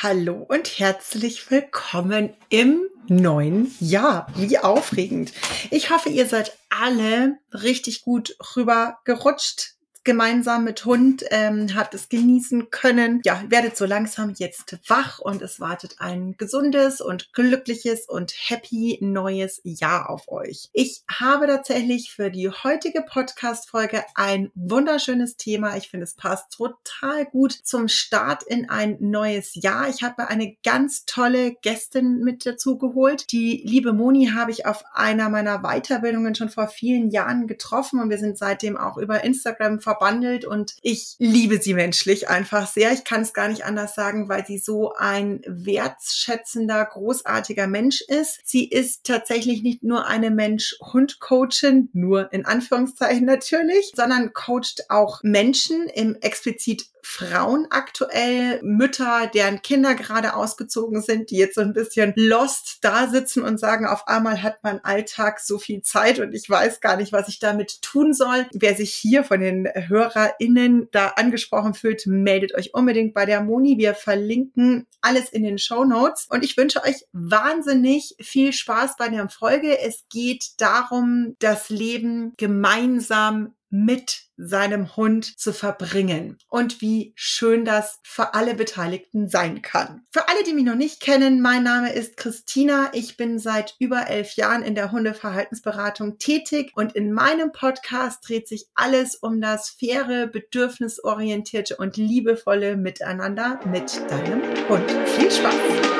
Hallo und herzlich willkommen im neuen Jahr. Wie aufregend. Ich hoffe, ihr seid alle richtig gut rüber gerutscht gemeinsam mit Hund, ähm, habt es genießen können. Ja, werdet so langsam jetzt wach und es wartet ein gesundes und glückliches und happy neues Jahr auf euch. Ich habe tatsächlich für die heutige Podcast-Folge ein wunderschönes Thema. Ich finde, es passt total gut zum Start in ein neues Jahr. Ich habe eine ganz tolle Gästin mit dazu geholt. Die liebe Moni habe ich auf einer meiner Weiterbildungen schon vor vielen Jahren getroffen und wir sind seitdem auch über Instagram verbunden verwandelt und ich liebe sie menschlich einfach sehr. Ich kann es gar nicht anders sagen, weil sie so ein wertschätzender, großartiger Mensch ist. Sie ist tatsächlich nicht nur eine Mensch-Hund-Coachin, nur in Anführungszeichen natürlich, sondern coacht auch Menschen im explizit Frauen aktuell, Mütter, deren Kinder gerade ausgezogen sind, die jetzt so ein bisschen lost da sitzen und sagen, auf einmal hat mein Alltag so viel Zeit und ich weiß gar nicht, was ich damit tun soll. Wer sich hier von den HörerInnen da angesprochen fühlt, meldet euch unbedingt bei der Moni. Wir verlinken alles in den Show Notes und ich wünsche euch wahnsinnig viel Spaß bei der Folge. Es geht darum, das Leben gemeinsam mit seinem Hund zu verbringen und wie schön das für alle Beteiligten sein kann. Für alle, die mich noch nicht kennen, mein Name ist Christina. Ich bin seit über elf Jahren in der Hundeverhaltensberatung tätig und in meinem Podcast dreht sich alles um das faire, bedürfnisorientierte und liebevolle Miteinander mit deinem Hund. Viel Spaß!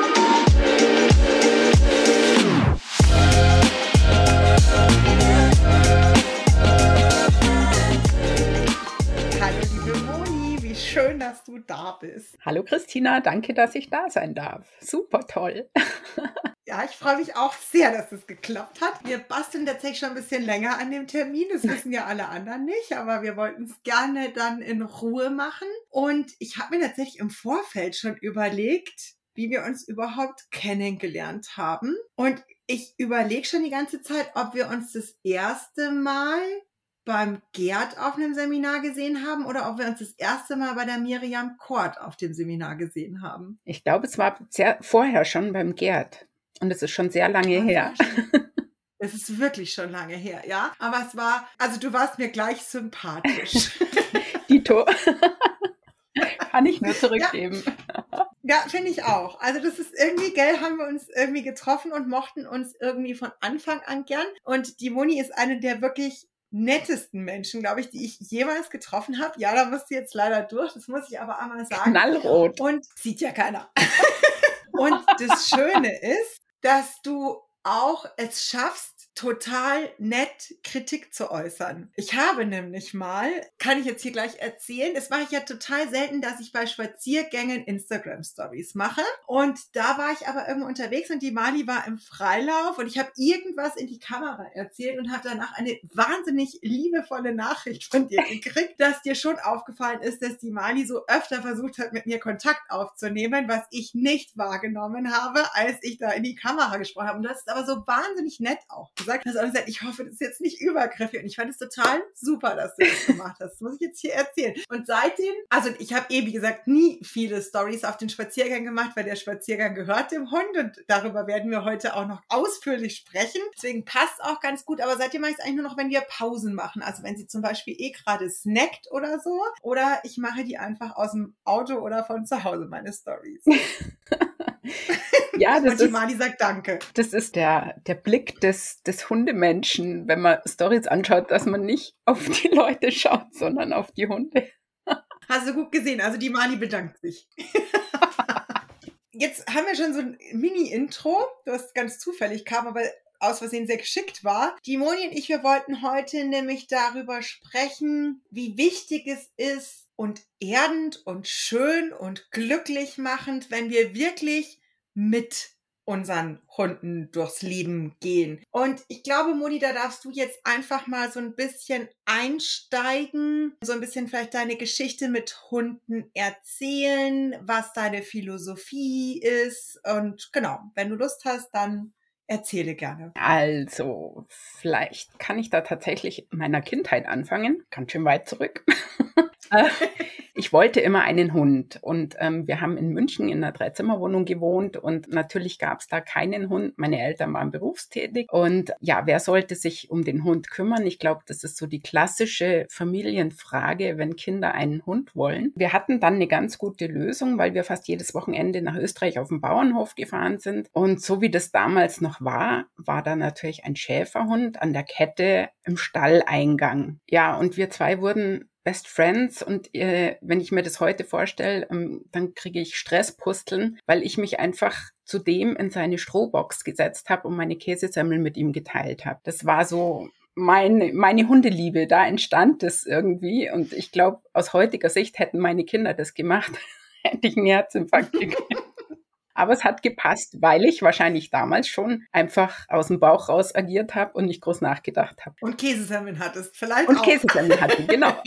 Dass du da bist. Hallo Christina, danke, dass ich da sein darf. Super toll. Ja, ich freue mich auch sehr, dass es geklappt hat. Wir basteln tatsächlich schon ein bisschen länger an dem Termin. Das wissen ja alle anderen nicht, aber wir wollten es gerne dann in Ruhe machen. Und ich habe mir tatsächlich im Vorfeld schon überlegt, wie wir uns überhaupt kennengelernt haben. Und ich überlege schon die ganze Zeit, ob wir uns das erste Mal beim Gerd auf einem Seminar gesehen haben oder ob wir uns das erste Mal bei der Miriam Kort auf dem Seminar gesehen haben. Ich glaube, es war sehr, vorher schon beim Gerd. Und es ist schon sehr lange her. Es ist wirklich schon lange her, ja. Aber es war, also du warst mir gleich sympathisch. Dito. Kann ich nur zurückgeben. Ja, ja finde ich auch. Also das ist irgendwie, gell, haben wir uns irgendwie getroffen und mochten uns irgendwie von Anfang an gern. Und die Moni ist eine der wirklich nettesten Menschen, glaube ich, die ich jemals getroffen habe. Ja, da musst du jetzt leider durch, das muss ich aber einmal sagen. Knallrot. Und sieht ja keiner. und das Schöne ist, dass du auch es schaffst, total nett Kritik zu äußern. Ich habe nämlich mal, kann ich jetzt hier gleich erzählen, das mache ich ja total selten, dass ich bei Spaziergängen Instagram Stories mache. Und da war ich aber irgendwo unterwegs und die Mali war im Freilauf und ich habe irgendwas in die Kamera erzählt und habe danach eine wahnsinnig liebevolle Nachricht von dir gekriegt, dass dir schon aufgefallen ist, dass die Mali so öfter versucht hat, mit mir Kontakt aufzunehmen, was ich nicht wahrgenommen habe, als ich da in die Kamera gesprochen habe. Und das ist aber so wahnsinnig nett auch gesagt gesagt hast, und gesagt, ich hoffe, das ist jetzt nicht übergriffig. Und ich fand es total super, dass du das gemacht hast. Das muss ich jetzt hier erzählen. Und seitdem, also ich habe eh, wie gesagt, nie viele Stories auf den Spaziergang gemacht, weil der Spaziergang gehört dem Hund und darüber werden wir heute auch noch ausführlich sprechen. Deswegen passt auch ganz gut. Aber seitdem mache ich es eigentlich nur noch, wenn wir Pausen machen. Also wenn sie zum Beispiel eh gerade snackt oder so. Oder ich mache die einfach aus dem Auto oder von zu Hause, meine Stories. Ja, das und die ist, Mali sagt Danke. Das ist der, der Blick des, des Hundemenschen, wenn man Stories anschaut, dass man nicht auf die Leute schaut, sondern auf die Hunde. Hast du gut gesehen. Also die Mali bedankt sich. Jetzt haben wir schon so ein Mini-Intro, das ganz zufällig kam, aber aus Versehen sehr geschickt war. Die Moni und ich, wir wollten heute nämlich darüber sprechen, wie wichtig es ist und erdend und schön und glücklich machend, wenn wir wirklich mit unseren Hunden durchs Leben gehen. Und ich glaube, Moni, da darfst du jetzt einfach mal so ein bisschen einsteigen, so ein bisschen vielleicht deine Geschichte mit Hunden erzählen, was deine Philosophie ist. Und genau, wenn du Lust hast, dann erzähle gerne. Also, vielleicht kann ich da tatsächlich in meiner Kindheit anfangen. Ganz schön weit zurück. Ich wollte immer einen Hund und ähm, wir haben in München in einer Dreizimmerwohnung gewohnt und natürlich gab es da keinen Hund. Meine Eltern waren berufstätig und ja, wer sollte sich um den Hund kümmern? Ich glaube, das ist so die klassische Familienfrage, wenn Kinder einen Hund wollen. Wir hatten dann eine ganz gute Lösung, weil wir fast jedes Wochenende nach Österreich auf den Bauernhof gefahren sind und so wie das damals noch war, war da natürlich ein Schäferhund an der Kette im Stalleingang. Ja, und wir zwei wurden Best Friends und äh, wenn ich mir das heute vorstelle, ähm, dann kriege ich Stresspusteln, weil ich mich einfach zudem in seine Strohbox gesetzt habe und meine Käsesemmel mit ihm geteilt habe. Das war so meine, meine Hundeliebe, da entstand das irgendwie und ich glaube, aus heutiger Sicht hätten meine Kinder das gemacht, hätte ich einen Herzinfarkt gekriegt. Aber es hat gepasst, weil ich wahrscheinlich damals schon einfach aus dem Bauch raus agiert habe und nicht groß nachgedacht habe. Und Käsesemmeln hattest, vielleicht Und auch. Käsesemmeln hatte, genau.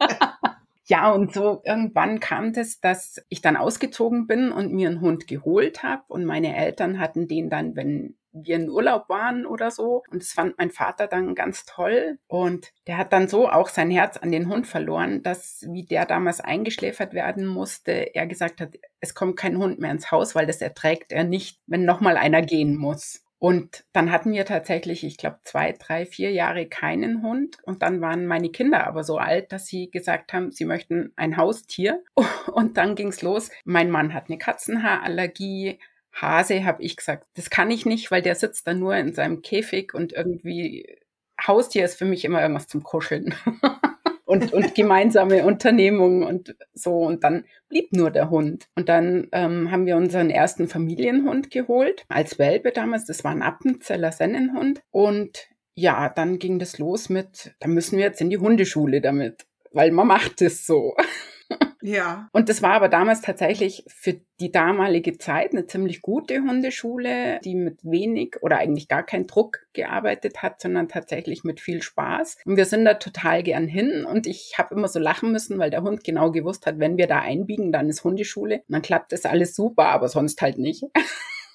Ja, und so irgendwann kam das, dass ich dann ausgezogen bin und mir einen Hund geholt habe. Und meine Eltern hatten den dann, wenn wir in Urlaub waren oder so. Und das fand mein Vater dann ganz toll. Und der hat dann so auch sein Herz an den Hund verloren, dass, wie der damals eingeschläfert werden musste, er gesagt hat, es kommt kein Hund mehr ins Haus, weil das erträgt er nicht, wenn nochmal einer gehen muss. Und dann hatten wir tatsächlich, ich glaube, zwei, drei, vier Jahre keinen Hund. Und dann waren meine Kinder aber so alt, dass sie gesagt haben, sie möchten ein Haustier. Und dann ging's los. Mein Mann hat eine Katzenhaarallergie. Hase habe ich gesagt, das kann ich nicht, weil der sitzt dann nur in seinem Käfig und irgendwie Haustier ist für mich immer irgendwas zum Kuscheln. und, und gemeinsame Unternehmungen und so. Und dann blieb nur der Hund. Und dann ähm, haben wir unseren ersten Familienhund geholt, als Welpe damals. Das war ein Appenzeller Sennenhund. Und ja, dann ging das los mit, da müssen wir jetzt in die Hundeschule damit, weil man macht es so. Ja. Und das war aber damals tatsächlich für die damalige Zeit eine ziemlich gute Hundeschule, die mit wenig oder eigentlich gar kein Druck gearbeitet hat, sondern tatsächlich mit viel Spaß. Und wir sind da total gern hin und ich habe immer so lachen müssen, weil der Hund genau gewusst hat, wenn wir da einbiegen, dann ist Hundeschule. Und dann klappt das alles super, aber sonst halt nicht.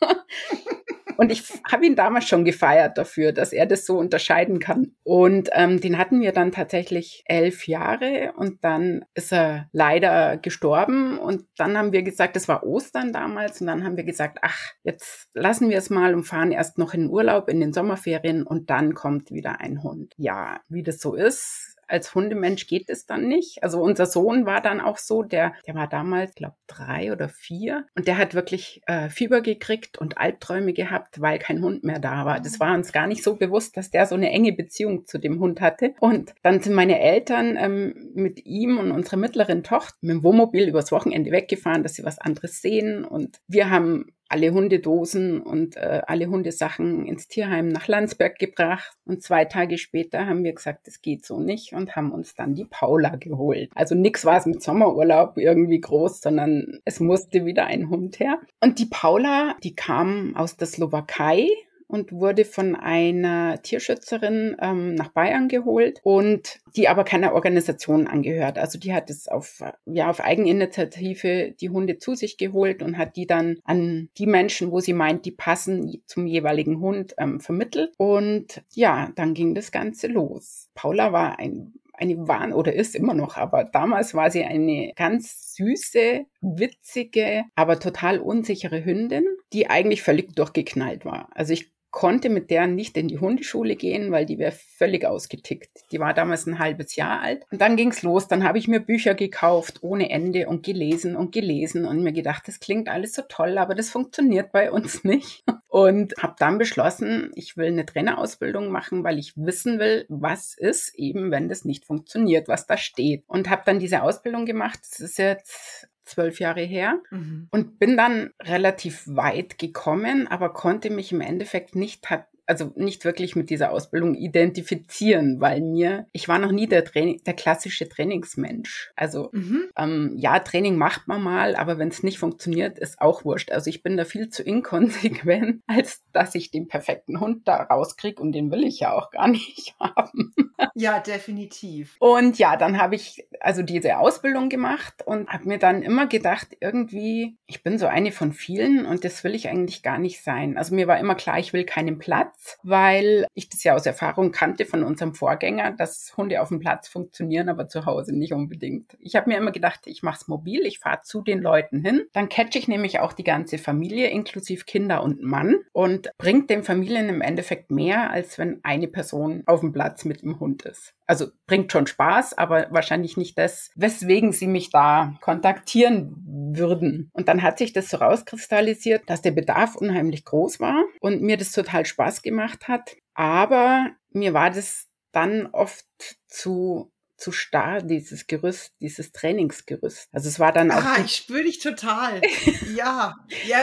Und ich habe ihn damals schon gefeiert dafür, dass er das so unterscheiden kann. Und ähm, den hatten wir dann tatsächlich elf Jahre und dann ist er leider gestorben. Und dann haben wir gesagt, das war Ostern damals. Und dann haben wir gesagt, ach, jetzt lassen wir es mal und fahren erst noch in den Urlaub in den Sommerferien und dann kommt wieder ein Hund. Ja, wie das so ist als Hundemensch geht es dann nicht. Also unser Sohn war dann auch so, der, der war damals, glaube drei oder vier und der hat wirklich äh, Fieber gekriegt und Albträume gehabt, weil kein Hund mehr da war. Das war uns gar nicht so bewusst, dass der so eine enge Beziehung zu dem Hund hatte. Und dann sind meine Eltern ähm, mit ihm und unserer mittleren Tochter mit dem Wohnmobil übers Wochenende weggefahren, dass sie was anderes sehen. Und wir haben alle Hundedosen und äh, alle Hundesachen ins Tierheim nach Landsberg gebracht. Und zwei Tage später haben wir gesagt, das geht so nicht und haben uns dann die Paula geholt. Also nix war es mit Sommerurlaub irgendwie groß, sondern es musste wieder ein Hund her. Und die Paula, die kam aus der Slowakei und wurde von einer Tierschützerin ähm, nach Bayern geholt und die aber keiner Organisation angehört. Also die hat es auf, ja, auf Eigeninitiative die Hunde zu sich geholt und hat die dann an die Menschen, wo sie meint, die passen zum jeweiligen Hund, ähm, vermittelt. Und ja, dann ging das Ganze los. Paula war ein eine Wahn oder ist immer noch, aber damals war sie eine ganz süße, witzige, aber total unsichere Hündin, die eigentlich völlig durchgeknallt war. Also ich konnte mit der nicht in die Hundeschule gehen, weil die wäre völlig ausgetickt. Die war damals ein halbes Jahr alt. Und dann ging's los. Dann habe ich mir Bücher gekauft ohne Ende und gelesen und gelesen und mir gedacht, das klingt alles so toll, aber das funktioniert bei uns nicht. Und habe dann beschlossen, ich will eine Trainerausbildung machen, weil ich wissen will, was ist eben, wenn das nicht funktioniert, was da steht. Und habe dann diese Ausbildung gemacht. Das ist jetzt zwölf Jahre her mhm. und bin dann relativ weit gekommen, aber konnte mich im Endeffekt nicht also nicht wirklich mit dieser Ausbildung identifizieren, weil mir, ich war noch nie der, Training, der klassische Trainingsmensch. Also mhm. ähm, ja, Training macht man mal, aber wenn es nicht funktioniert, ist auch wurscht. Also ich bin da viel zu inkonsequent, als dass ich den perfekten Hund da rauskriege und den will ich ja auch gar nicht haben. Ja, definitiv. Und ja, dann habe ich also diese Ausbildung gemacht und habe mir dann immer gedacht, irgendwie, ich bin so eine von vielen und das will ich eigentlich gar nicht sein. Also mir war immer klar, ich will keinen Platz, weil ich das ja aus Erfahrung kannte von unserem Vorgänger, dass Hunde auf dem Platz funktionieren, aber zu Hause nicht unbedingt. Ich habe mir immer gedacht, ich mache es mobil, ich fahre zu den Leuten hin. Dann catche ich nämlich auch die ganze Familie, inklusive Kinder und Mann und bringt den Familien im Endeffekt mehr, als wenn eine Person auf dem Platz mit dem Hund ist. Also bringt schon Spaß, aber wahrscheinlich nicht das, weswegen sie mich da kontaktieren würden. Und dann hat sich das so rauskristallisiert, dass der Bedarf unheimlich groß war und mir das total Spaß gemacht hat. Aber mir war das dann oft zu zu starr, dieses Gerüst, dieses Trainingsgerüst. Also es war dann auch. Ah, ich spüre dich total. ja, ja,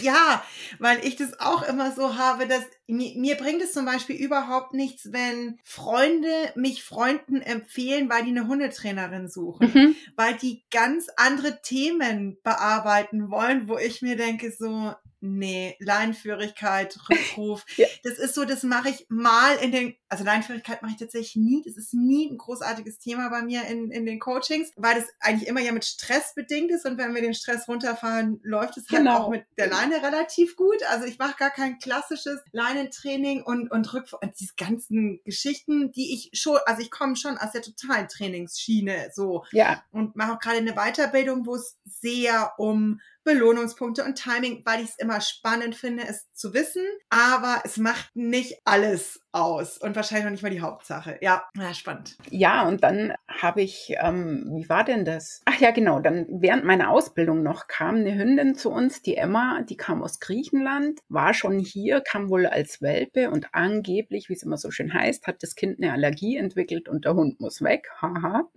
ja, weil ich das auch immer so habe, dass mir, mir bringt es zum Beispiel überhaupt nichts, wenn Freunde mich Freunden empfehlen, weil die eine Hundetrainerin suchen, mhm. weil die ganz andere Themen bearbeiten wollen, wo ich mir denke so, Nee, Leinführigkeit, Rückruf. ja. Das ist so, das mache ich mal in den, also Leinführigkeit mache ich tatsächlich nie. Das ist nie ein großartiges Thema bei mir in, in den Coachings, weil das eigentlich immer ja mit Stress bedingt ist und wenn wir den Stress runterfahren, läuft es halt genau. auch mit der Leine relativ gut. Also ich mache gar kein klassisches Leinentraining und, und Rückruf und diese ganzen Geschichten, die ich schon, also ich komme schon aus der totalen Trainingsschiene so. Ja. Und mache auch gerade eine Weiterbildung, wo es sehr um Belohnungspunkte und Timing, weil ich es immer spannend finde, es zu wissen. Aber es macht nicht alles aus und wahrscheinlich noch nicht mal die Hauptsache. Ja, ja spannend. Ja, und dann habe ich, ähm, wie war denn das? Ach ja, genau, dann während meiner Ausbildung noch kam eine Hündin zu uns, die Emma, die kam aus Griechenland, war schon hier, kam wohl als Welpe und angeblich, wie es immer so schön heißt, hat das Kind eine Allergie entwickelt und der Hund muss weg. Haha.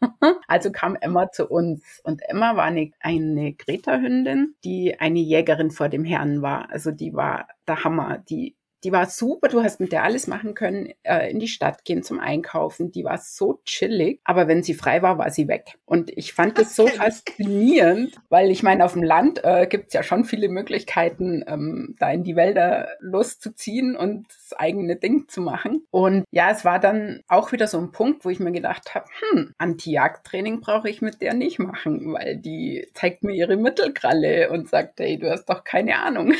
also kam Emma zu uns und Emma war eine, eine Greta-Hündin, die eine Jägerin vor dem Herrn war. Also die war der Hammer. Die die war super, du hast mit der alles machen können, äh, in die Stadt gehen zum Einkaufen. Die war so chillig, aber wenn sie frei war, war sie weg. Und ich fand das so faszinierend, weil ich meine, auf dem Land äh, gibt es ja schon viele Möglichkeiten, ähm, da in die Wälder loszuziehen und das eigene Ding zu machen. Und ja, es war dann auch wieder so ein Punkt, wo ich mir gedacht habe, hm, Anti-Jagd-Training brauche ich mit der nicht machen, weil die zeigt mir ihre Mittelkralle und sagt, hey, du hast doch keine Ahnung.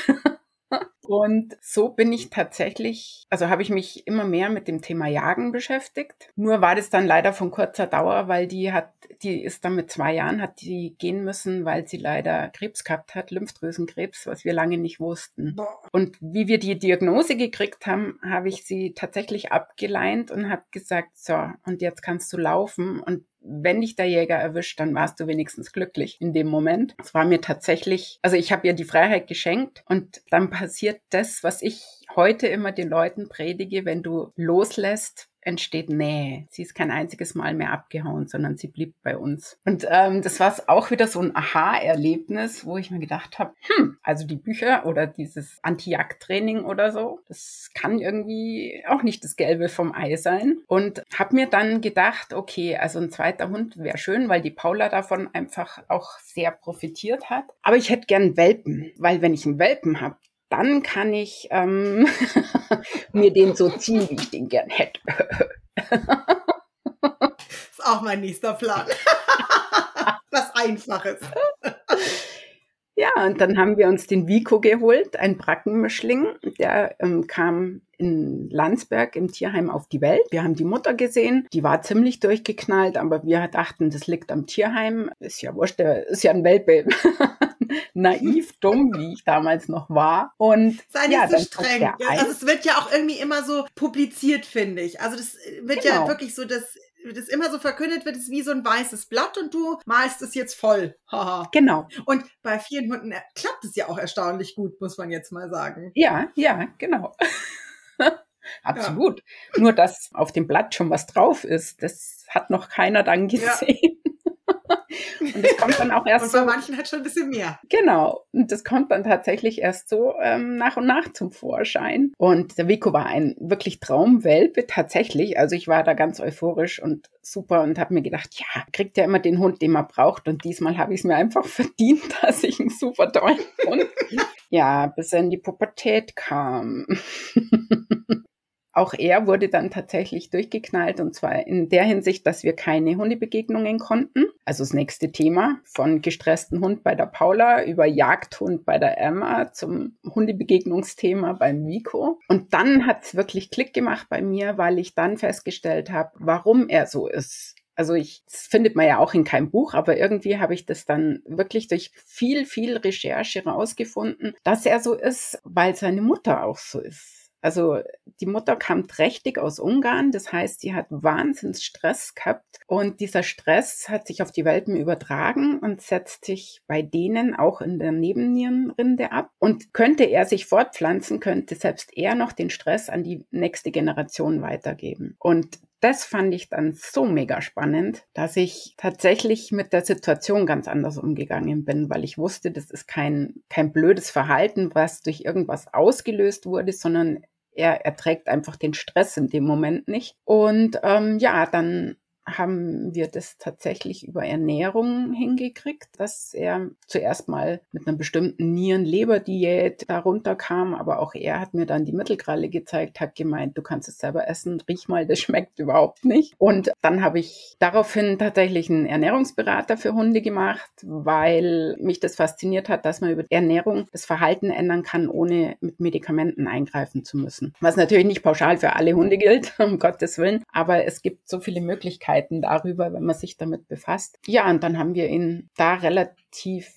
Und so bin ich tatsächlich, also habe ich mich immer mehr mit dem Thema Jagen beschäftigt. Nur war das dann leider von kurzer Dauer, weil die hat, die ist dann mit zwei Jahren, hat die gehen müssen, weil sie leider Krebs gehabt hat, Lymphdrüsenkrebs, was wir lange nicht wussten. Und wie wir die Diagnose gekriegt haben, habe ich sie tatsächlich abgeleint und habe gesagt, so, und jetzt kannst du laufen. Und wenn dich der Jäger erwischt, dann warst du wenigstens glücklich in dem Moment. Es war mir tatsächlich, also ich habe ihr die Freiheit geschenkt und dann passiert das, was ich heute immer den Leuten predige, wenn du loslässt, entsteht Nähe. Sie ist kein einziges Mal mehr abgehauen, sondern sie blieb bei uns. Und ähm, das war auch wieder so ein Aha-Erlebnis, wo ich mir gedacht habe, hm, also die Bücher oder dieses Anti-Jagd-Training oder so, das kann irgendwie auch nicht das Gelbe vom Ei sein. Und habe mir dann gedacht, okay, also ein zweiter Hund wäre schön, weil die Paula davon einfach auch sehr profitiert hat. Aber ich hätte gern Welpen, weil wenn ich einen Welpen habe, dann kann ich ähm, mir den so ziehen, wie ich den gern hätte. ist auch mein nächster Plan. Was Einfaches. Ja, und dann haben wir uns den Vico geholt, ein Brackenmischling. Der ähm, kam in Landsberg im Tierheim auf die Welt. Wir haben die Mutter gesehen, die war ziemlich durchgeknallt, aber wir dachten, das liegt am Tierheim. Ist ja wurscht, der ist ja ein Welpe. Naiv, dumm, wie ich damals noch war. Und Sei nicht ja, so streng. Also es wird ja auch irgendwie immer so publiziert, finde ich. Also das wird genau. ja wirklich so, dass das immer so verkündet wird, ist wie so ein weißes Blatt und du malst es jetzt voll. genau. Und bei vielen Hunden klappt es ja auch erstaunlich gut, muss man jetzt mal sagen. Ja, ja, genau. Absolut. Ja. Nur, dass auf dem Blatt schon was drauf ist, das hat noch keiner dann gesehen. Ja. Und das kommt dann auch erst und bei so. manchen hat schon ein bisschen mehr. Genau. Und das kommt dann tatsächlich erst so ähm, nach und nach zum Vorschein. Und der Vico war ein wirklich Traumwelpe, tatsächlich. Also ich war da ganz euphorisch und super und habe mir gedacht, ja, kriegt ja immer den Hund, den man braucht. Und diesmal habe ich es mir einfach verdient, dass ich einen super tollen Hund Ja, bis er in die Pubertät kam. Auch er wurde dann tatsächlich durchgeknallt und zwar in der Hinsicht, dass wir keine Hundebegegnungen konnten. Also das nächste Thema von gestressten Hund bei der Paula über Jagdhund bei der Emma zum Hundebegegnungsthema beim Vico. Und dann hat's wirklich Klick gemacht bei mir, weil ich dann festgestellt habe, warum er so ist. Also ich, das findet man ja auch in keinem Buch, aber irgendwie habe ich das dann wirklich durch viel, viel Recherche rausgefunden, dass er so ist, weil seine Mutter auch so ist. Also die Mutter kam trächtig aus Ungarn, das heißt, sie hat Wahnsinns Stress gehabt und dieser Stress hat sich auf die Welpen übertragen und setzt sich bei denen auch in der Nebennierenrinde ab. Und könnte er sich fortpflanzen, könnte selbst er noch den Stress an die nächste Generation weitergeben. Und das fand ich dann so mega spannend, dass ich tatsächlich mit der Situation ganz anders umgegangen bin, weil ich wusste, das ist kein, kein blödes Verhalten, was durch irgendwas ausgelöst wurde, sondern er erträgt einfach den Stress in dem Moment nicht. Und ähm, ja, dann haben wir das tatsächlich über Ernährung hingekriegt, dass er zuerst mal mit einer bestimmten Nieren-Leber-Diät darunter kam, aber auch er hat mir dann die Mittelkralle gezeigt, hat gemeint, du kannst es selber essen, riech mal, das schmeckt überhaupt nicht. Und dann habe ich daraufhin tatsächlich einen Ernährungsberater für Hunde gemacht, weil mich das fasziniert hat, dass man über Ernährung das Verhalten ändern kann, ohne mit Medikamenten eingreifen zu müssen. Was natürlich nicht pauschal für alle Hunde gilt, um Gottes Willen, aber es gibt so viele Möglichkeiten, Möglichkeiten darüber, wenn man sich damit befasst. Ja, und dann haben wir ihn da relativ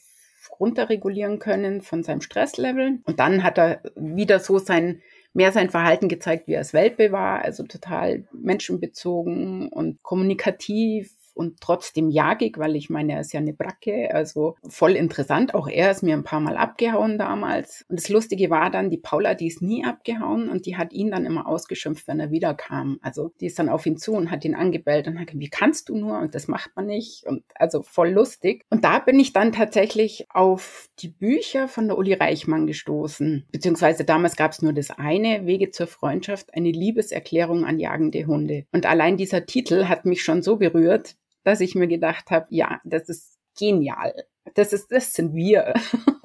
runterregulieren können von seinem Stresslevel. Und dann hat er wieder so sein mehr sein Verhalten gezeigt, wie er als Welpe war, also total menschenbezogen und kommunikativ und trotzdem jagig, weil ich meine, er ist ja eine Bracke, also voll interessant. Auch er ist mir ein paar Mal abgehauen damals. Und das Lustige war dann, die Paula, die ist nie abgehauen und die hat ihn dann immer ausgeschimpft, wenn er wiederkam. Also die ist dann auf ihn zu und hat ihn angebellt und hat gesagt, wie kannst du nur? Und das macht man nicht. Und also voll lustig. Und da bin ich dann tatsächlich auf die Bücher von der Uli Reichmann gestoßen. Beziehungsweise damals gab es nur das eine, Wege zur Freundschaft, eine Liebeserklärung an jagende Hunde. Und allein dieser Titel hat mich schon so berührt, dass ich mir gedacht habe, ja, das ist genial. Das ist, das sind wir.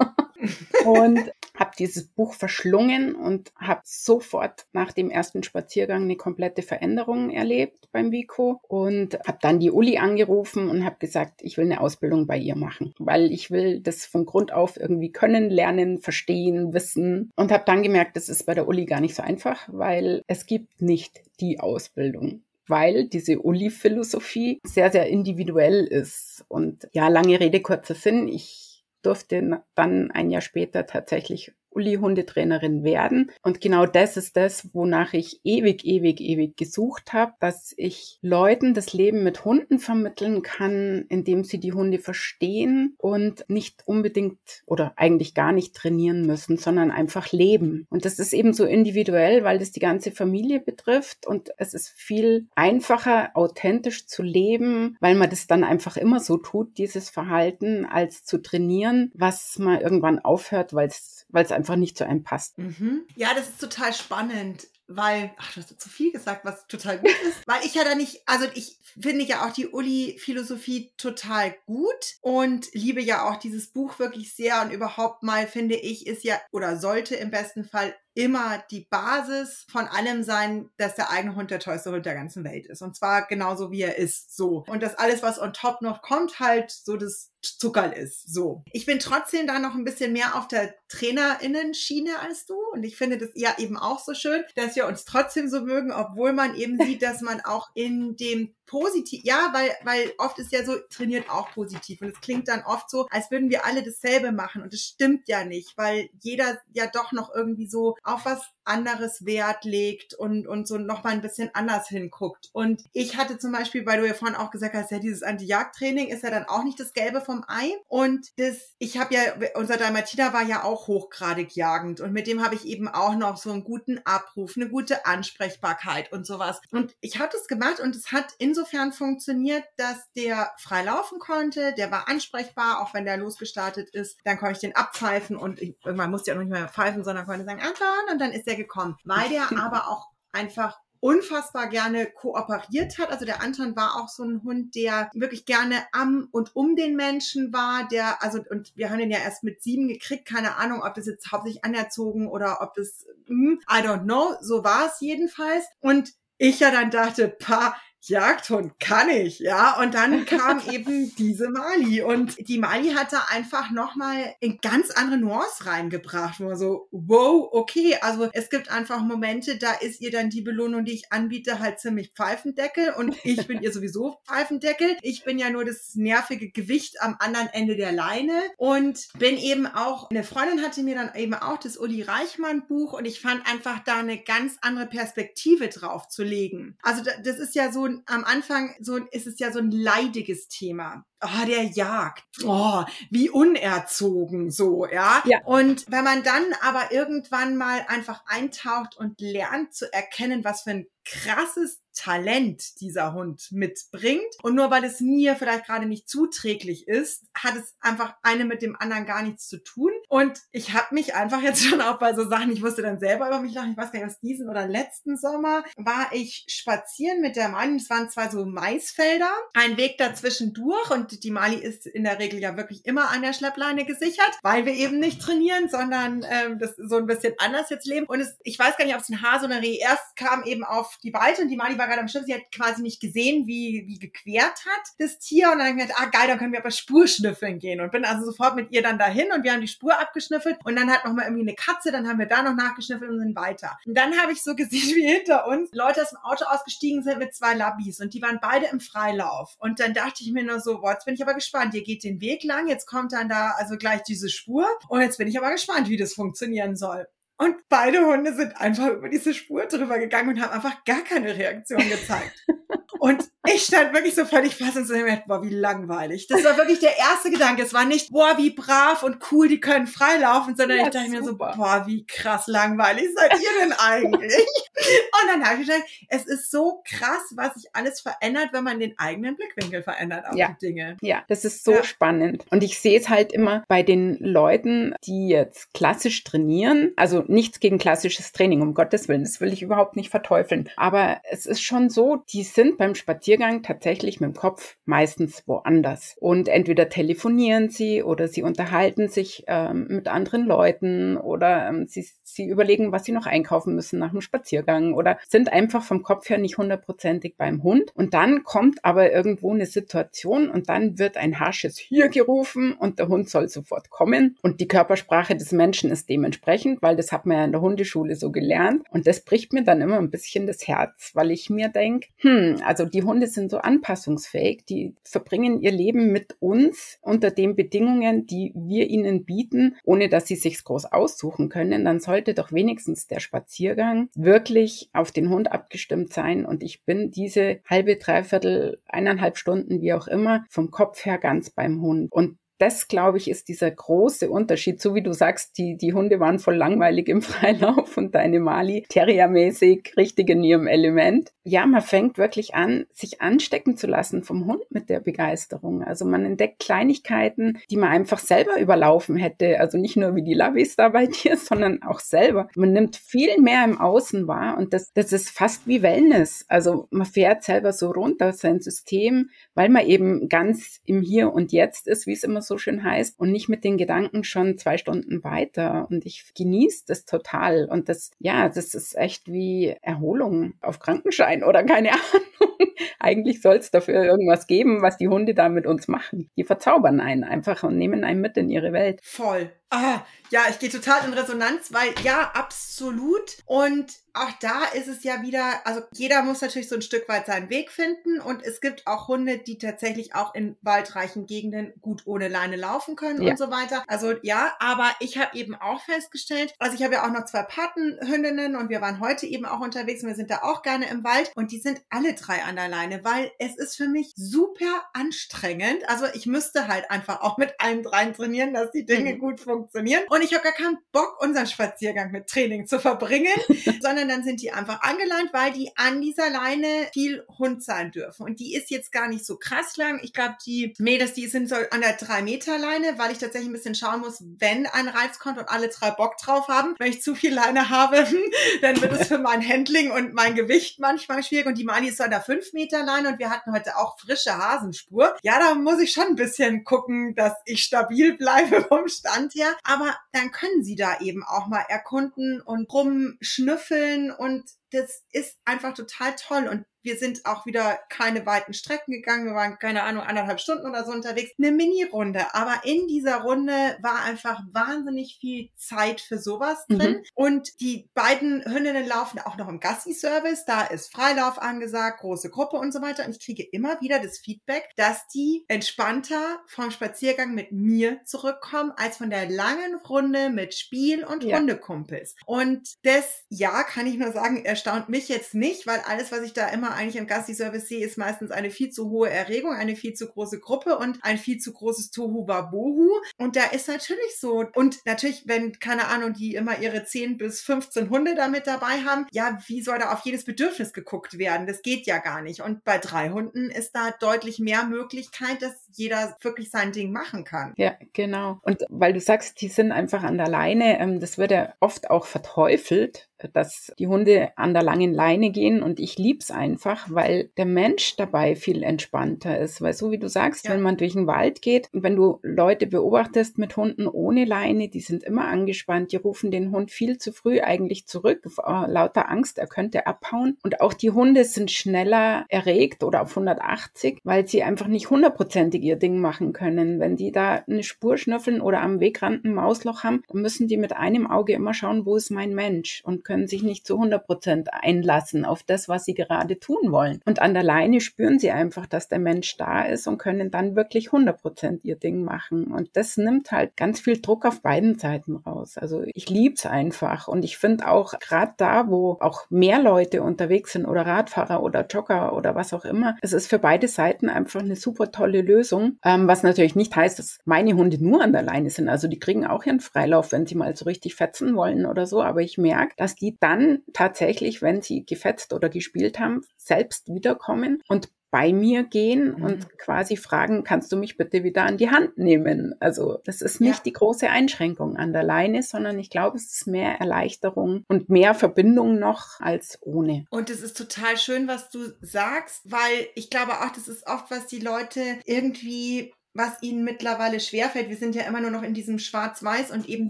und habe dieses Buch verschlungen und habe sofort nach dem ersten Spaziergang eine komplette Veränderung erlebt beim Vico und habe dann die Uli angerufen und habe gesagt, ich will eine Ausbildung bei ihr machen, weil ich will das von Grund auf irgendwie können, lernen, verstehen, wissen und habe dann gemerkt, das ist bei der Uli gar nicht so einfach, weil es gibt nicht die Ausbildung weil diese Uli-Philosophie sehr, sehr individuell ist. Und ja, lange Rede, kurzer Sinn. Ich durfte dann ein Jahr später tatsächlich Uli-Hundetrainerin werden. Und genau das ist das, wonach ich ewig, ewig, ewig gesucht habe, dass ich Leuten das Leben mit Hunden vermitteln kann, indem sie die Hunde verstehen und nicht unbedingt oder eigentlich gar nicht trainieren müssen, sondern einfach leben. Und das ist eben so individuell, weil das die ganze Familie betrifft und es ist viel einfacher, authentisch zu leben, weil man das dann einfach immer so tut, dieses Verhalten, als zu trainieren, was man irgendwann aufhört, weil es weil es einfach nicht zu einem passt. Mhm. Ja, das ist total spannend weil, ach, du hast zu viel gesagt, was total gut ist, weil ich ja da nicht, also ich finde ja auch die Uli-Philosophie total gut und liebe ja auch dieses Buch wirklich sehr und überhaupt mal finde ich, ist ja oder sollte im besten Fall immer die Basis von allem sein, dass der eigene Hund der tollste Hund der ganzen Welt ist. Und zwar genauso wie er ist. So. Und dass alles, was on top noch kommt, halt so das Zuckerl ist. So. Ich bin trotzdem da noch ein bisschen mehr auf der TrainerInnen-Schiene als du. Und ich finde das ja eben auch so schön, dass wir uns trotzdem so mögen, obwohl man eben sieht, dass man auch in dem positiv, ja, weil, weil oft ist ja so, trainiert auch positiv. Und es klingt dann oft so, als würden wir alle dasselbe machen. Und das stimmt ja nicht, weil jeder ja doch noch irgendwie so auf was anderes Wert legt und, und so nochmal ein bisschen anders hinguckt. Und ich hatte zum Beispiel, weil du ja vorhin auch gesagt hast, ja, dieses Anti-Jagd-Training ist ja dann auch nicht das Gelbe vom Ei. Und das, ich habe ja, unser Dalmatiner war ja auch hochgradig jagend und mit dem habe ich eben auch noch so einen guten Abruf, eine gute Ansprechbarkeit und sowas. Und ich habe das gemacht und es hat insofern funktioniert, dass der frei laufen konnte, der war ansprechbar, auch wenn der losgestartet ist, dann konnte ich den abpfeifen und ich, irgendwann musste ich auch nicht mehr pfeifen, sondern konnte sagen, Anton, und dann ist er gekommen, weil der aber auch einfach unfassbar gerne kooperiert hat. Also der Anton war auch so ein Hund, der wirklich gerne am und um den Menschen war, der, also, und wir haben den ja erst mit sieben gekriegt, keine Ahnung, ob das jetzt hauptsächlich anerzogen oder ob das, hm, I don't know, so war es jedenfalls. Und ich ja dann dachte, pa, Jagdhund kann ich, ja. Und dann kam eben diese Mali und die Mali hat da einfach nochmal in ganz andere Nuance reingebracht, wo man so, wow, okay, also es gibt einfach Momente, da ist ihr dann die Belohnung, die ich anbiete, halt ziemlich Pfeifendeckel und ich bin ihr sowieso Pfeifendeckel. Ich bin ja nur das nervige Gewicht am anderen Ende der Leine und bin eben auch, eine Freundin hatte mir dann eben auch das Uli Reichmann Buch und ich fand einfach da eine ganz andere Perspektive drauf zu legen. Also das ist ja so am Anfang so ist es ja so ein leidiges Thema. Oh, der Jagd. Oh, wie unerzogen so, ja? ja. Und wenn man dann aber irgendwann mal einfach eintaucht und lernt zu erkennen, was für ein krasses Talent dieser Hund mitbringt. Und nur weil es mir vielleicht gerade nicht zuträglich ist, hat es einfach eine mit dem anderen gar nichts zu tun. Und ich habe mich einfach jetzt schon auch bei so Sachen, ich musste dann selber über mich lachen, ich weiß gar nicht, was diesen oder letzten Sommer war ich spazieren mit der Mali. Es waren zwei so Maisfelder, ein Weg dazwischen durch und die Mali ist in der Regel ja wirklich immer an der Schleppleine gesichert, weil wir eben nicht trainieren, sondern ähm, das so ein bisschen anders jetzt leben. Und es, ich weiß gar nicht, ob es ein Hase oder ein Reh erst kam eben auf die Weite und die Mali war gerade am Schiff, sie hat quasi nicht gesehen, wie, wie gequert hat das Tier. Und dann gedacht, ah geil, dann können wir aber Spurschnüffeln gehen. Und bin also sofort mit ihr dann dahin und wir haben die Spur abgeschnüffelt. Und dann hat noch mal irgendwie eine Katze, dann haben wir da noch nachgeschnüffelt und sind weiter. Und dann habe ich so gesehen, wie hinter uns Leute aus dem Auto ausgestiegen sind mit zwei Labis und die waren beide im Freilauf. Und dann dachte ich mir nur so, boah, jetzt bin ich aber gespannt. Ihr geht den Weg lang, jetzt kommt dann da also gleich diese Spur. Und jetzt bin ich aber gespannt, wie das funktionieren soll. Und beide Hunde sind einfach über diese Spur drüber gegangen und haben einfach gar keine Reaktion gezeigt. Und ich stand wirklich so völlig fassungslos boah, wie langweilig. Das war wirklich der erste Gedanke. Es war nicht, boah, wie brav und cool, die können freilaufen, sondern ja, ich dachte super. mir so, boah, wie krass langweilig seid ihr denn eigentlich? und dann habe ich gedacht, es ist so krass, was sich alles verändert, wenn man den eigenen Blickwinkel verändert auf ja. die Dinge. Ja, das ist so ja. spannend. Und ich sehe es halt immer bei den Leuten, die jetzt klassisch trainieren. Also nichts gegen klassisches Training, um Gottes Willen. Das will ich überhaupt nicht verteufeln. Aber es ist schon so, die sind beim Spaziergang tatsächlich mit dem Kopf meistens woanders. Und entweder telefonieren sie oder sie unterhalten sich ähm, mit anderen Leuten oder ähm, sie, sie überlegen, was sie noch einkaufen müssen nach dem Spaziergang oder sind einfach vom Kopf her nicht hundertprozentig beim Hund. Und dann kommt aber irgendwo eine Situation und dann wird ein harsches Hier gerufen und der Hund soll sofort kommen. Und die Körpersprache des Menschen ist dementsprechend, weil das hat man ja in der Hundeschule so gelernt. Und das bricht mir dann immer ein bisschen das Herz, weil ich mir denke, hm, also also die Hunde sind so anpassungsfähig, die verbringen ihr Leben mit uns unter den Bedingungen, die wir ihnen bieten, ohne dass sie sich's groß aussuchen können. Dann sollte doch wenigstens der Spaziergang wirklich auf den Hund abgestimmt sein. Und ich bin diese halbe, dreiviertel, eineinhalb Stunden, wie auch immer, vom Kopf her ganz beim Hund. Und das, glaube ich, ist dieser große Unterschied. So wie du sagst, die, die Hunde waren voll langweilig im Freilauf und deine Mali terriermäßig richtig in ihrem Element. Ja, man fängt wirklich an, sich anstecken zu lassen vom Hund mit der Begeisterung. Also man entdeckt Kleinigkeiten, die man einfach selber überlaufen hätte. Also nicht nur wie die Lavis da bei dir, sondern auch selber. Man nimmt viel mehr im Außen wahr und das, das ist fast wie Wellness. Also man fährt selber so runter sein System, weil man eben ganz im Hier und Jetzt ist, wie es immer so schön heißt, und nicht mit den Gedanken schon zwei Stunden weiter. Und ich genieße das total. Und das, ja, das ist echt wie Erholung auf Krankenschein oder keine Ahnung. Eigentlich soll es dafür irgendwas geben, was die Hunde da mit uns machen. Die verzaubern einen einfach und nehmen einen mit in ihre Welt. Voll. Ah, ja, ich gehe total in Resonanz, weil ja, absolut. Und auch da ist es ja wieder, also jeder muss natürlich so ein Stück weit seinen Weg finden. Und es gibt auch Hunde, die tatsächlich auch in waldreichen Gegenden gut ohne Leine laufen können ja. und so weiter. Also ja, aber ich habe eben auch festgestellt, also ich habe ja auch noch zwei Patenhündinnen und wir waren heute eben auch unterwegs und wir sind da auch gerne im Wald und die sind alle drei an der Leine, weil es ist für mich super anstrengend. Also ich müsste halt einfach auch mit allen dreien trainieren, dass die Dinge mhm. gut funktionieren. Und ich habe gar keinen Bock, unseren Spaziergang mit Training zu verbringen, sondern sondern dann sind die einfach angeleint, weil die an dieser Leine viel Hund sein dürfen. Und die ist jetzt gar nicht so krass lang. Ich glaube, die Mädels, die sind so an der 3-Meter-Leine, weil ich tatsächlich ein bisschen schauen muss, wenn ein Reiz kommt und alle drei Bock drauf haben. Wenn ich zu viel Leine habe, dann wird es für mein Handling und mein Gewicht manchmal schwierig. Und die Mali ist so an der 5-Meter-Leine und wir hatten heute auch frische Hasenspur. Ja, da muss ich schon ein bisschen gucken, dass ich stabil bleibe vom Stand her. Aber dann können sie da eben auch mal erkunden und rumschnüffeln und das ist einfach total toll. Und wir sind auch wieder keine weiten Strecken gegangen. Wir waren, keine Ahnung, anderthalb Stunden oder so unterwegs. Eine Mini-Runde. Aber in dieser Runde war einfach wahnsinnig viel Zeit für sowas mhm. drin. Und die beiden Hündinnen laufen auch noch im Gassi-Service. Da ist Freilauf angesagt, große Gruppe und so weiter. Und ich kriege immer wieder das Feedback, dass die entspannter vom Spaziergang mit mir zurückkommen, als von der langen Runde mit Spiel und ja. Hundekumpels. Und das, ja, kann ich nur sagen, erstaunt mich jetzt nicht, weil alles, was ich da immer eigentlich im Gassi-Service sehe, ist meistens eine viel zu hohe Erregung, eine viel zu große Gruppe und ein viel zu großes Tohu Wabohu. Und da ist natürlich so. Und natürlich, wenn, keine Ahnung, die immer ihre 10 bis 15 Hunde damit dabei haben, ja, wie soll da auf jedes Bedürfnis geguckt werden? Das geht ja gar nicht. Und bei drei Hunden ist da deutlich mehr Möglichkeit, dass jeder wirklich sein Ding machen kann. Ja, genau. Und weil du sagst, die sind einfach an der Leine, ähm, das wird ja oft auch verteufelt dass die Hunde an der langen Leine gehen und ich lieb's einfach, weil der Mensch dabei viel entspannter ist. Weil so wie du sagst, ja. wenn man durch den Wald geht und wenn du Leute beobachtest mit Hunden ohne Leine, die sind immer angespannt, die rufen den Hund viel zu früh eigentlich zurück, lauter Angst, er könnte abhauen. Und auch die Hunde sind schneller erregt oder auf 180, weil sie einfach nicht hundertprozentig ihr Ding machen können. Wenn die da eine Spur schnüffeln oder am Wegrand ein Mausloch haben, dann müssen die mit einem Auge immer schauen, wo ist mein Mensch und können können sich nicht zu 100 Prozent einlassen auf das, was sie gerade tun wollen. Und an der Leine spüren sie einfach, dass der Mensch da ist und können dann wirklich 100 Prozent ihr Ding machen. Und das nimmt halt ganz viel Druck auf beiden Seiten raus. Also ich liebe es einfach. Und ich finde auch gerade da, wo auch mehr Leute unterwegs sind oder Radfahrer oder Jogger oder was auch immer, es ist für beide Seiten einfach eine super tolle Lösung. Ähm, was natürlich nicht heißt, dass meine Hunde nur an der Leine sind. Also die kriegen auch ihren Freilauf, wenn sie mal so richtig fetzen wollen oder so. Aber ich merke, dass die dann tatsächlich, wenn sie gefetzt oder gespielt haben, selbst wiederkommen und bei mir gehen mhm. und quasi fragen, kannst du mich bitte wieder an die Hand nehmen? Also das ist nicht ja. die große Einschränkung an der Leine, sondern ich glaube, es ist mehr Erleichterung und mehr Verbindung noch als ohne. Und es ist total schön, was du sagst, weil ich glaube auch, das ist oft, was die Leute irgendwie was ihnen mittlerweile schwerfällt. Wir sind ja immer nur noch in diesem Schwarz-Weiß und eben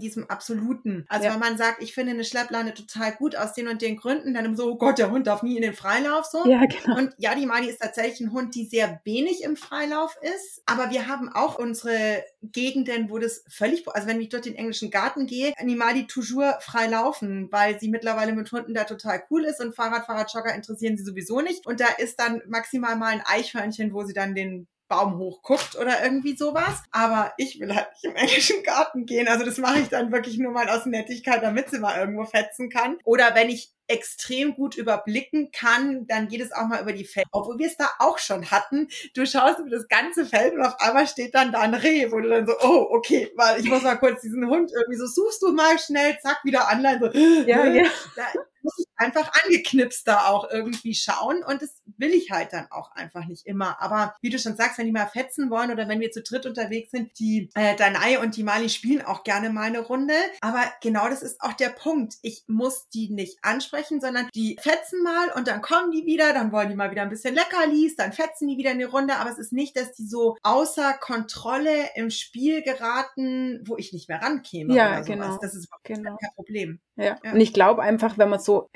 diesem Absoluten. Also ja. wenn man sagt, ich finde eine Schleppleine total gut aus den und den Gründen, dann so, oh Gott, der Hund darf nie in den Freilauf so. Ja, genau. Und ja, die Mali ist tatsächlich ein Hund, die sehr wenig im Freilauf ist. Aber wir haben auch unsere Gegenden, wo das völlig, also wenn ich durch den englischen Garten gehe, die Mali toujours frei laufen, weil sie mittlerweile mit Hunden da total cool ist und Fahrrad, Jogger interessieren sie sowieso nicht. Und da ist dann maximal mal ein Eichhörnchen, wo sie dann den Baum hochguckt oder irgendwie sowas. Aber ich will halt nicht im englischen Garten gehen. Also das mache ich dann wirklich nur mal aus Nettigkeit, damit sie mal irgendwo fetzen kann. Oder wenn ich extrem gut überblicken kann, dann geht es auch mal über die Felder. Obwohl wir es da auch schon hatten. Du schaust über das ganze Feld und auf einmal steht dann da ein Reh, wo du dann so, oh, okay, weil ich muss mal kurz diesen Hund irgendwie so, suchst du mal schnell, zack, wieder online, so, ja, ja. Da muss ich einfach angeknipst da auch irgendwie schauen und das will ich halt dann auch einfach nicht immer. Aber wie du schon sagst, wenn die mal fetzen wollen oder wenn wir zu dritt unterwegs sind, die äh, Danai und die Mali spielen auch gerne mal eine Runde. Aber genau das ist auch der Punkt. Ich muss die nicht ansprechen sondern die fetzen mal und dann kommen die wieder, dann wollen die mal wieder ein bisschen Leckerlis, dann fetzen die wieder in die Runde, aber es ist nicht, dass die so außer Kontrolle im Spiel geraten, wo ich nicht mehr rankäme. Ja, genau. Das ist genau. kein Problem. Ja. ja. Und ich glaube einfach, wenn man so,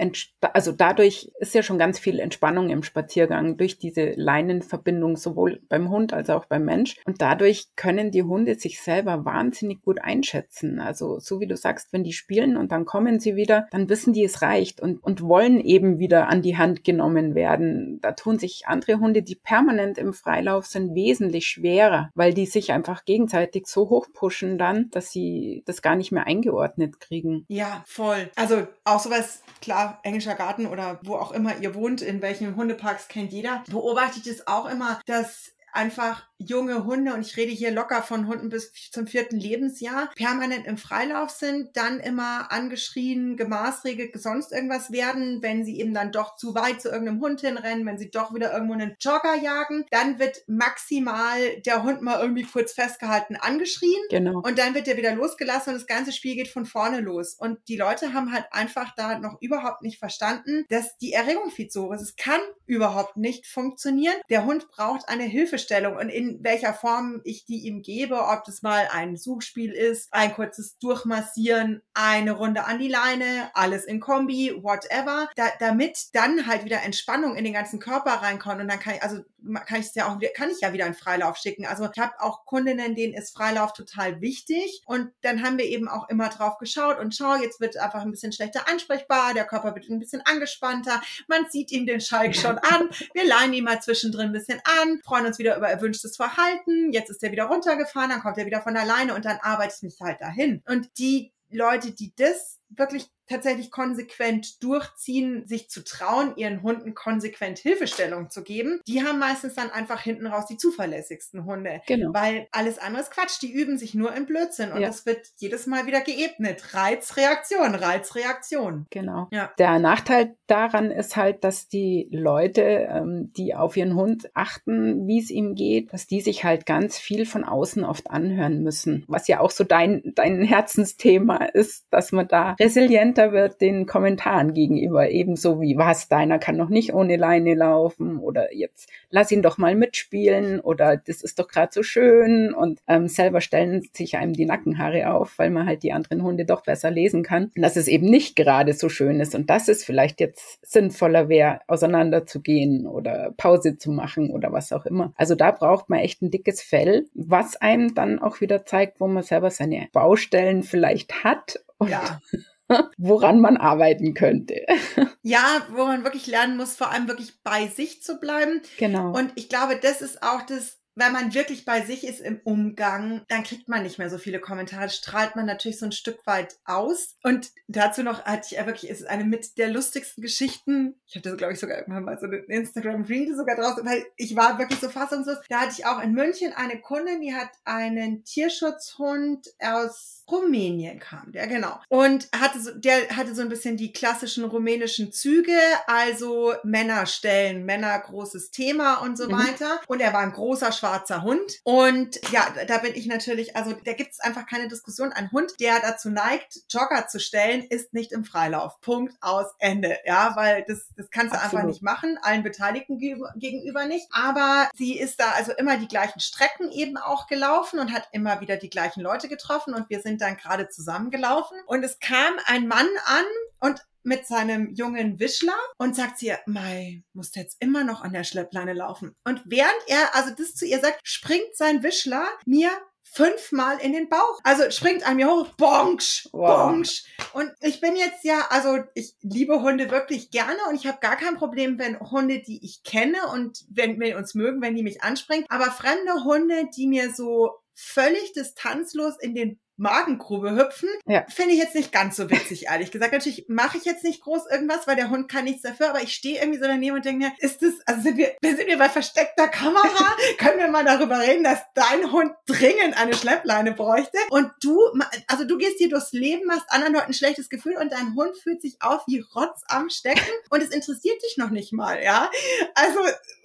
also dadurch ist ja schon ganz viel Entspannung im Spaziergang durch diese Leinenverbindung sowohl beim Hund als auch beim Mensch. Und dadurch können die Hunde sich selber wahnsinnig gut einschätzen. Also so wie du sagst, wenn die spielen und dann kommen sie wieder, dann wissen die, es reicht und, und wollen eben wieder an die Hand genommen werden. Da tun sich andere Hunde, die permanent im Freilauf sind, wesentlich schwerer, weil die sich einfach gegenseitig so hoch pushen dann, dass sie das gar nicht mehr eingeordnet kriegen. Ja, voll. Also auch sowas, klar, englischer Garten oder wo auch immer ihr wohnt, in welchen Hundeparks kennt jeder, beobachte ich das auch immer, dass einfach junge Hunde, und ich rede hier locker von Hunden bis zum vierten Lebensjahr, permanent im Freilauf sind, dann immer angeschrien, gemaßregelt, sonst irgendwas werden, wenn sie eben dann doch zu weit zu irgendeinem Hund hinrennen, wenn sie doch wieder irgendwo einen Jogger jagen, dann wird maximal der Hund mal irgendwie kurz festgehalten, angeschrien. Genau. Und dann wird der wieder losgelassen und das ganze Spiel geht von vorne los. Und die Leute haben halt einfach da noch überhaupt nicht verstanden, dass die Erregung viel zu hoch ist. Es kann überhaupt nicht funktionieren. Der Hund braucht eine Hilfestellung und in welcher Form ich die ihm gebe, ob das mal ein Suchspiel ist, ein kurzes Durchmassieren, eine Runde an die Leine, alles in Kombi, whatever, da, damit dann halt wieder Entspannung in den ganzen Körper reinkommt und dann kann ich, also kann ich es ja auch, kann ich ja wieder in Freilauf schicken. Also ich habe auch Kundinnen, denen ist Freilauf total wichtig und dann haben wir eben auch immer drauf geschaut und schau, jetzt wird einfach ein bisschen schlechter ansprechbar, der Körper wird ein bisschen angespannter, man sieht ihm den Schalk schon an, wir leihen ihn mal zwischendrin ein bisschen an, freuen uns wieder über erwünschtes Verhalten, jetzt ist er wieder runtergefahren, dann kommt er wieder von alleine und dann arbeite ich mich halt dahin. Und die Leute, die das wirklich tatsächlich konsequent durchziehen, sich zu trauen, ihren Hunden konsequent Hilfestellung zu geben, die haben meistens dann einfach hinten raus die zuverlässigsten Hunde. Genau. Weil alles andere ist Quatsch. Die üben sich nur im Blödsinn und es wird jedes Mal wieder geebnet. Reiz, Reaktion, Reiz, Reaktion. Genau. Ja. Der Nachteil daran ist halt, dass die Leute, ähm, die auf ihren Hund achten, wie es ihm geht, dass die sich halt ganz viel von außen oft anhören müssen. Was ja auch so dein, dein Herzensthema ist, dass man da resilienter wird den Kommentaren gegenüber. Ebenso wie, was, deiner kann noch nicht ohne Leine laufen oder jetzt lass ihn doch mal mitspielen oder das ist doch gerade so schön und ähm, selber stellen sich einem die Nackenhaare auf, weil man halt die anderen Hunde doch besser lesen kann, dass es eben nicht gerade so schön ist und dass es vielleicht jetzt sinnvoller wäre, auseinanderzugehen oder Pause zu machen oder was auch immer. Also da braucht man echt ein dickes Fell, was einem dann auch wieder zeigt, wo man selber seine Baustellen vielleicht hat und Ja. woran man arbeiten könnte. Ja, wo man wirklich lernen muss, vor allem wirklich bei sich zu bleiben. Genau. Und ich glaube, das ist auch das, wenn man wirklich bei sich ist im Umgang, dann kriegt man nicht mehr so viele Kommentare, strahlt man natürlich so ein Stück weit aus. Und dazu noch hatte ich ja wirklich, es ist eine mit der lustigsten Geschichten. Ich hatte, glaube ich, sogar irgendwann mal so eine Instagram-Reel sogar draus, weil ich war wirklich so fassungslos. Da hatte ich auch in München eine Kundin, die hat einen Tierschutzhund aus Rumänien kam der, genau. Und hatte so, der hatte so ein bisschen die klassischen rumänischen Züge, also Männer stellen, Männer großes Thema und so Mhm. weiter. Und er war ein großer schwarzer Hund. Und ja, da bin ich natürlich, also da gibt es einfach keine Diskussion. Ein Hund, der dazu neigt, Jogger zu stellen, ist nicht im Freilauf. Punkt aus Ende. Ja, weil das, das kannst du einfach Absolut. nicht machen, allen Beteiligten gegenüber- gegenüber nicht. Aber sie ist da also immer die gleichen Strecken eben auch gelaufen und hat immer wieder die gleichen Leute getroffen und wir sind dann gerade zusammengelaufen und es kam ein Mann an und mit seinem jungen Wischler und sagt ihr, Mai, musst jetzt immer noch an der Schleppleine laufen. Und während er also das zu ihr sagt, springt sein Wischler mir fünfmal in den Bauch. Also springt an mir hoch, bonsch, Wow. bonsch. Und ich bin jetzt ja, also ich liebe Hunde wirklich gerne und ich habe gar kein Problem, wenn Hunde, die ich kenne und wenn wir uns mögen, wenn die mich anspringen. Aber fremde Hunde, die mir so völlig distanzlos in den Magengrube hüpfen, Ja. finde ich jetzt nicht ganz so witzig, ehrlich gesagt. Natürlich mache ich jetzt nicht groß irgendwas, weil der Hund kann nichts dafür, aber ich stehe irgendwie so daneben und denke mir, ist das, also sind wir, sind wir bei versteckter Kamera? Können wir mal darüber reden, dass dein Hund dringend eine Schleppleine bräuchte? Und du, also du gehst hier durchs Leben, machst anderen Leuten ein schlechtes Gefühl und dein Hund fühlt sich auf wie Rotz am Stecken und es interessiert dich noch nicht mal, ja? Also,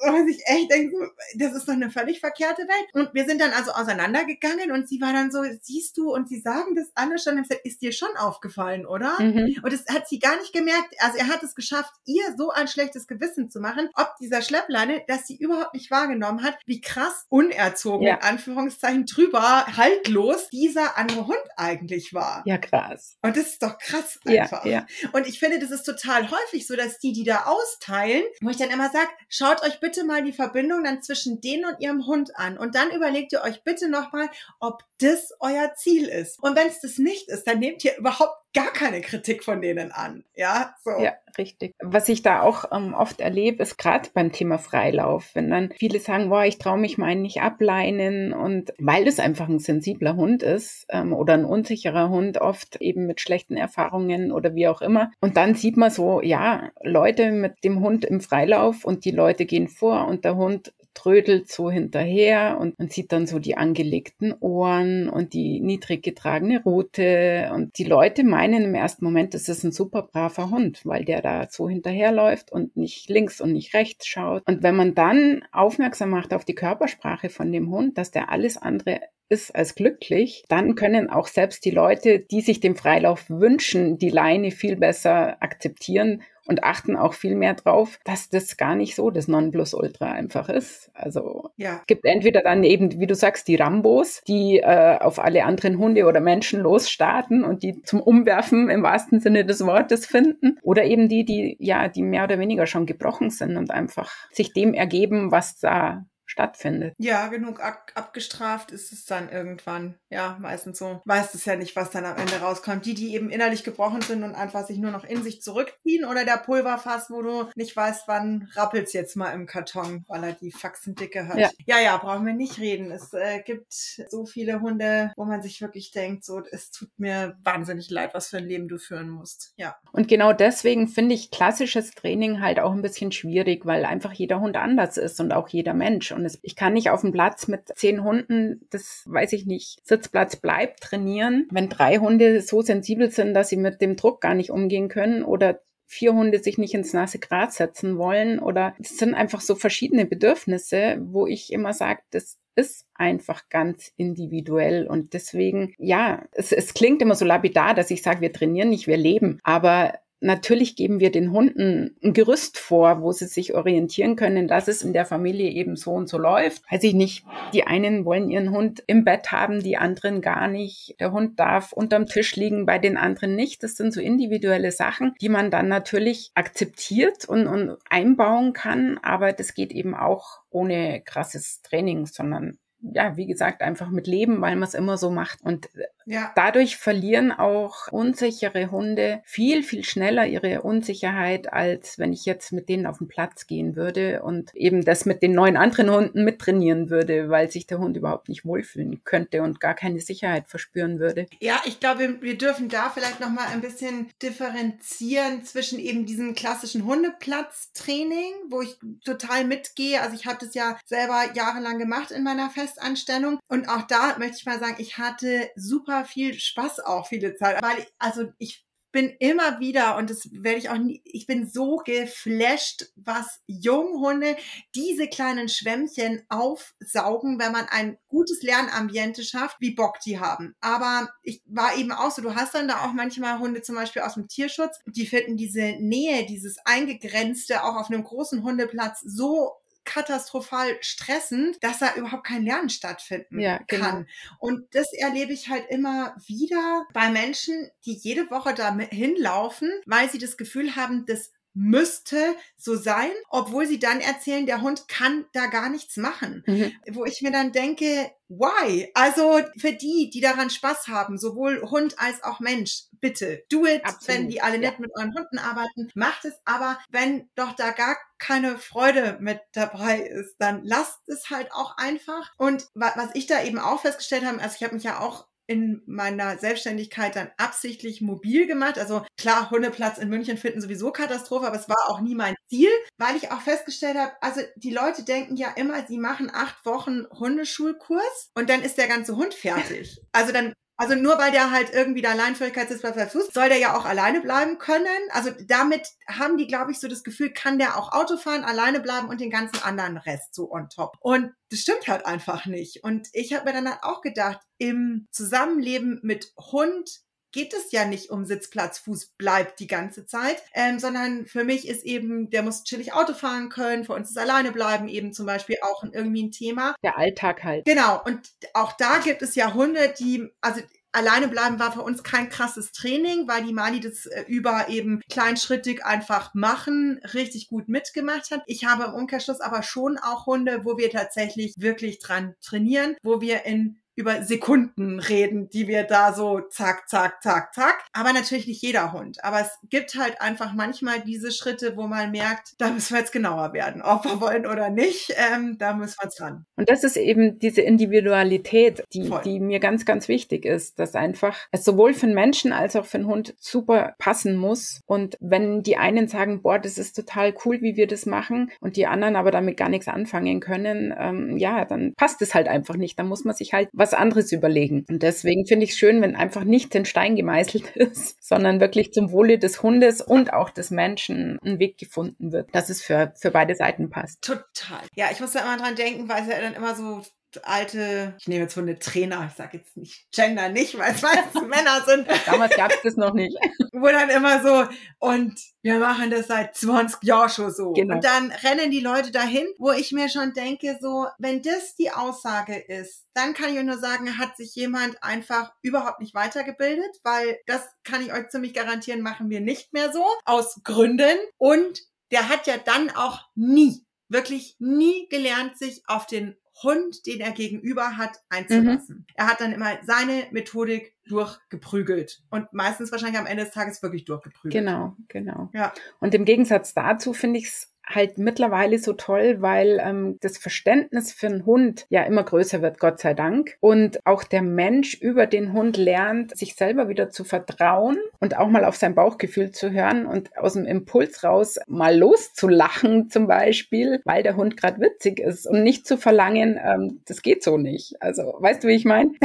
man sich echt denkt, das ist doch eine völlig verkehrte Welt. Und wir sind dann also auseinandergegangen und sie war dann so, siehst du, und sie sagen das alle schon, und ich gesagt, ist dir schon aufgefallen, oder? Mhm. Und das hat sie gar nicht gemerkt. Also er hat es geschafft, ihr so ein schlechtes Gewissen zu machen, ob dieser Schleppleine, dass sie überhaupt nicht wahrgenommen hat, wie krass unerzogen, Ja. in Anführungszeichen drüber, haltlos dieser andere Hund eigentlich war. Ja, krass. Und das ist doch krass Ja, einfach. ja. Und ich finde, das ist total häufig so, dass die, die da austeilen, wo ich dann immer sage, schaut euch bitte mal die Verbindung dann zwischen denen und ihrem Hund an. Und dann überlegt ihr euch bitte nochmal, ob das euer Ziel ist. Und wenn es das nicht ist, dann nehmt ihr überhaupt gar keine Kritik von denen an. Ja, so. Ja, richtig. Was ich da auch ähm, oft erlebe, ist gerade beim Thema Freilauf, wenn dann viele sagen, boah, ich traue mich meinen nicht ableinen und weil das einfach ein sensibler Hund ist ähm, oder ein unsicherer Hund, oft eben mit schlechten Erfahrungen oder wie auch immer. Und dann sieht man so, ja, Leute mit dem Hund im Freilauf und die Leute gehen vor und der Hund trödelt so hinterher und man sieht dann so die angelegten Ohren und die niedrig getragene Rute und die Leute meinen im ersten Moment, das ist ein super braver Hund, weil der da so hinterherläuft und nicht links und nicht rechts schaut. Und wenn man dann aufmerksam macht auf die Körpersprache von dem Hund, dass der alles andere ist als glücklich, dann können auch selbst die Leute, die sich den Freilauf wünschen, die Leine viel besser akzeptieren und achten auch viel mehr drauf, dass das gar nicht so das Nonplusultra einfach ist. Also ja. es gibt entweder dann eben, wie du sagst, die Rambos, die äh, auf alle anderen Hunde oder Menschen losstarten und die zum Umwerfen im wahrsten Sinne des Wortes finden, oder eben die, die ja, die mehr oder weniger schon gebrochen sind und einfach sich dem ergeben, was da stattfindet. Ja, genug ab abgestraft ist es dann irgendwann. Ja, meistens so. Weißt es ja nicht, was dann am Ende rauskommt. Die, die eben innerlich gebrochen sind und einfach sich nur noch in sich zurückziehen oder der Pulverfass, wo du nicht weißt, wann rappelt's jetzt mal im Karton, weil er die Faxendicke hat. Ja, ja, ja brauchen wir nicht reden. Es äh, gibt so viele Hunde, wo man sich wirklich denkt, so, es tut mir wahnsinnig leid, was für ein Leben du führen musst. Ja. Und genau deswegen finde ich klassisches Training halt auch ein bisschen schwierig, weil einfach jeder Hund anders ist und auch jeder Mensch. Und es, ich kann nicht auf dem Platz mit zehn Hunden, das weiß ich nicht, Sitzplatz bleibt, trainieren. Wenn drei Hunde so sensibel sind, dass sie mit dem Druck gar nicht umgehen können oder vier Hunde sich nicht ins nasse Gras setzen wollen oder es sind einfach so verschiedene Bedürfnisse, wo ich immer sage, das ist einfach ganz individuell und deswegen, ja, es, es klingt immer so lapidar, dass ich sage, wir trainieren nicht, wir leben, aber Natürlich geben wir den Hunden ein Gerüst vor, wo sie sich orientieren können, dass es in der Familie eben so und so läuft. Weiß ich nicht. Die einen wollen ihren Hund im Bett haben, die anderen gar nicht. Der Hund darf unterm Tisch liegen, bei den anderen nicht. Das sind so individuelle Sachen, die man dann natürlich akzeptiert und, und einbauen kann. Aber das geht eben auch ohne krasses Training, sondern ja, wie gesagt, einfach mit Leben, weil man es immer so macht. Und ja. dadurch verlieren auch unsichere Hunde viel, viel schneller ihre Unsicherheit, als wenn ich jetzt mit denen auf den Platz gehen würde und eben das mit den neun anderen Hunden mittrainieren würde, weil sich der Hund überhaupt nicht wohlfühlen könnte und gar keine Sicherheit verspüren würde. Ja, ich glaube, wir dürfen da vielleicht nochmal ein bisschen differenzieren zwischen eben diesem klassischen Hundeplatztraining, wo ich total mitgehe. Also ich habe das ja selber jahrelang gemacht in meiner Fest Festanstellung. Und auch da möchte ich mal sagen, ich hatte super viel Spaß auch viele Zeit, weil ich, also ich bin immer wieder, und das werde ich auch nie, ich bin so geflasht, was Junghunde diese kleinen Schwämmchen aufsaugen, wenn man ein gutes Lernambiente schafft, wie Bock die haben. Aber ich war eben auch so, du hast dann da auch manchmal Hunde zum Beispiel aus dem Tierschutz, die finden diese Nähe, dieses Eingegrenzte auch auf einem großen Hundeplatz so katastrophal stressend, dass da überhaupt kein Lernen stattfinden ja, genau. kann. Und das erlebe ich halt immer wieder bei Menschen, die jede Woche da hinlaufen, weil sie das Gefühl haben, das müsste so sein, obwohl sie dann erzählen, der Hund kann da gar nichts machen. Mhm. Wo ich mir dann denke, why? Also für die, die daran Spaß haben, sowohl Hund als auch Mensch, bitte do it, Absolut. wenn die alle nett ja. mit euren Hunden arbeiten, macht es, aber wenn doch da gar keine Freude mit dabei ist, dann lasst es halt auch einfach. Und was ich da eben auch festgestellt habe, also ich habe mich ja auch in meiner Selbstständigkeit dann absichtlich mobil gemacht. Also klar, Hundeplatz in München finden sowieso Katastrophe, aber es war auch nie mein Ziel, weil ich auch festgestellt habe, also die Leute denken ja immer, sie machen acht Wochen Hundeschulkurs und dann ist der ganze Hund fertig. Also dann also nur weil der halt irgendwie der Alleinfähigkeitssitz Fuß, soll der ja auch alleine bleiben können. Also damit haben die, glaube ich, so das Gefühl, kann der auch Auto fahren, alleine bleiben und den ganzen anderen Rest so on top. Und das stimmt halt einfach nicht. Und ich habe mir dann halt auch gedacht, im Zusammenleben mit Hund geht es ja nicht um Sitzplatz, Fuß bleibt die ganze Zeit, ähm, sondern für mich ist eben, der muss chillig Auto fahren können, für uns ist alleine bleiben eben zum Beispiel auch irgendwie ein Thema. Der Alltag halt. Genau. Und auch da gibt es ja Hunde, die, also Alleine bleiben war für uns kein krasses Training, weil die Mali das äh, über eben kleinschrittig einfach machen, richtig gut mitgemacht hat. Ich habe im Umkehrschluss aber schon auch Hunde, wo wir tatsächlich wirklich dran trainieren, wo wir in über Sekunden reden, die wir da so zack, zack, zack, zack. Aber natürlich nicht jeder Hund. Aber es gibt halt einfach manchmal diese Schritte, wo man merkt, da müssen wir jetzt genauer werden, ob wir wollen oder nicht. Ähm, da müssen wir jetzt ran. Und das ist eben diese Individualität, die, die mir ganz, ganz wichtig ist, dass einfach es sowohl für einen Menschen als auch für einen Hund super passen muss. Und wenn die einen sagen, boah, das ist total cool, wie wir das machen, und die anderen aber damit gar nichts anfangen können, ähm, ja, dann passt es halt einfach nicht. Da muss man sich halt was anderes überlegen. Und deswegen finde ich es schön, wenn einfach nicht in Stein gemeißelt ist, sondern wirklich zum Wohle des Hundes und auch des Menschen ein Weg gefunden wird, dass es für, für beide Seiten passt. Total. Ja, ich muss da immer dran denken, weil es ja dann immer so alte, ich nehme jetzt von Trainer, ich sage jetzt nicht Gender nicht, weil es meistens Männer sind. Damals gab es das noch nicht. Wo dann immer so, und wir machen das seit 20 Jahren schon so. Genau. Und dann rennen die Leute dahin, wo ich mir schon denke, so, wenn das die Aussage ist, dann kann ich nur sagen, hat sich jemand einfach überhaupt nicht weitergebildet, weil das kann ich euch ziemlich garantieren, machen wir nicht mehr so, aus Gründen. Und der hat ja dann auch nie, wirklich nie gelernt, sich auf den Hund, den er gegenüber hat, einzulassen. Mhm. Er hat dann immer seine Methodik durchgeprügelt und meistens wahrscheinlich am Ende des Tages wirklich durchgeprügelt. Genau, genau. Ja. Und im Gegensatz dazu finde ich es halt mittlerweile so toll, weil ähm, das Verständnis für einen Hund ja immer größer wird, Gott sei Dank. Und auch der Mensch über den Hund lernt, sich selber wieder zu vertrauen und auch mal auf sein Bauchgefühl zu hören und aus dem Impuls raus mal loszulachen zum Beispiel, weil der Hund gerade witzig ist und nicht zu verlangen, ähm, das geht so nicht. Also weißt du, wie ich meine?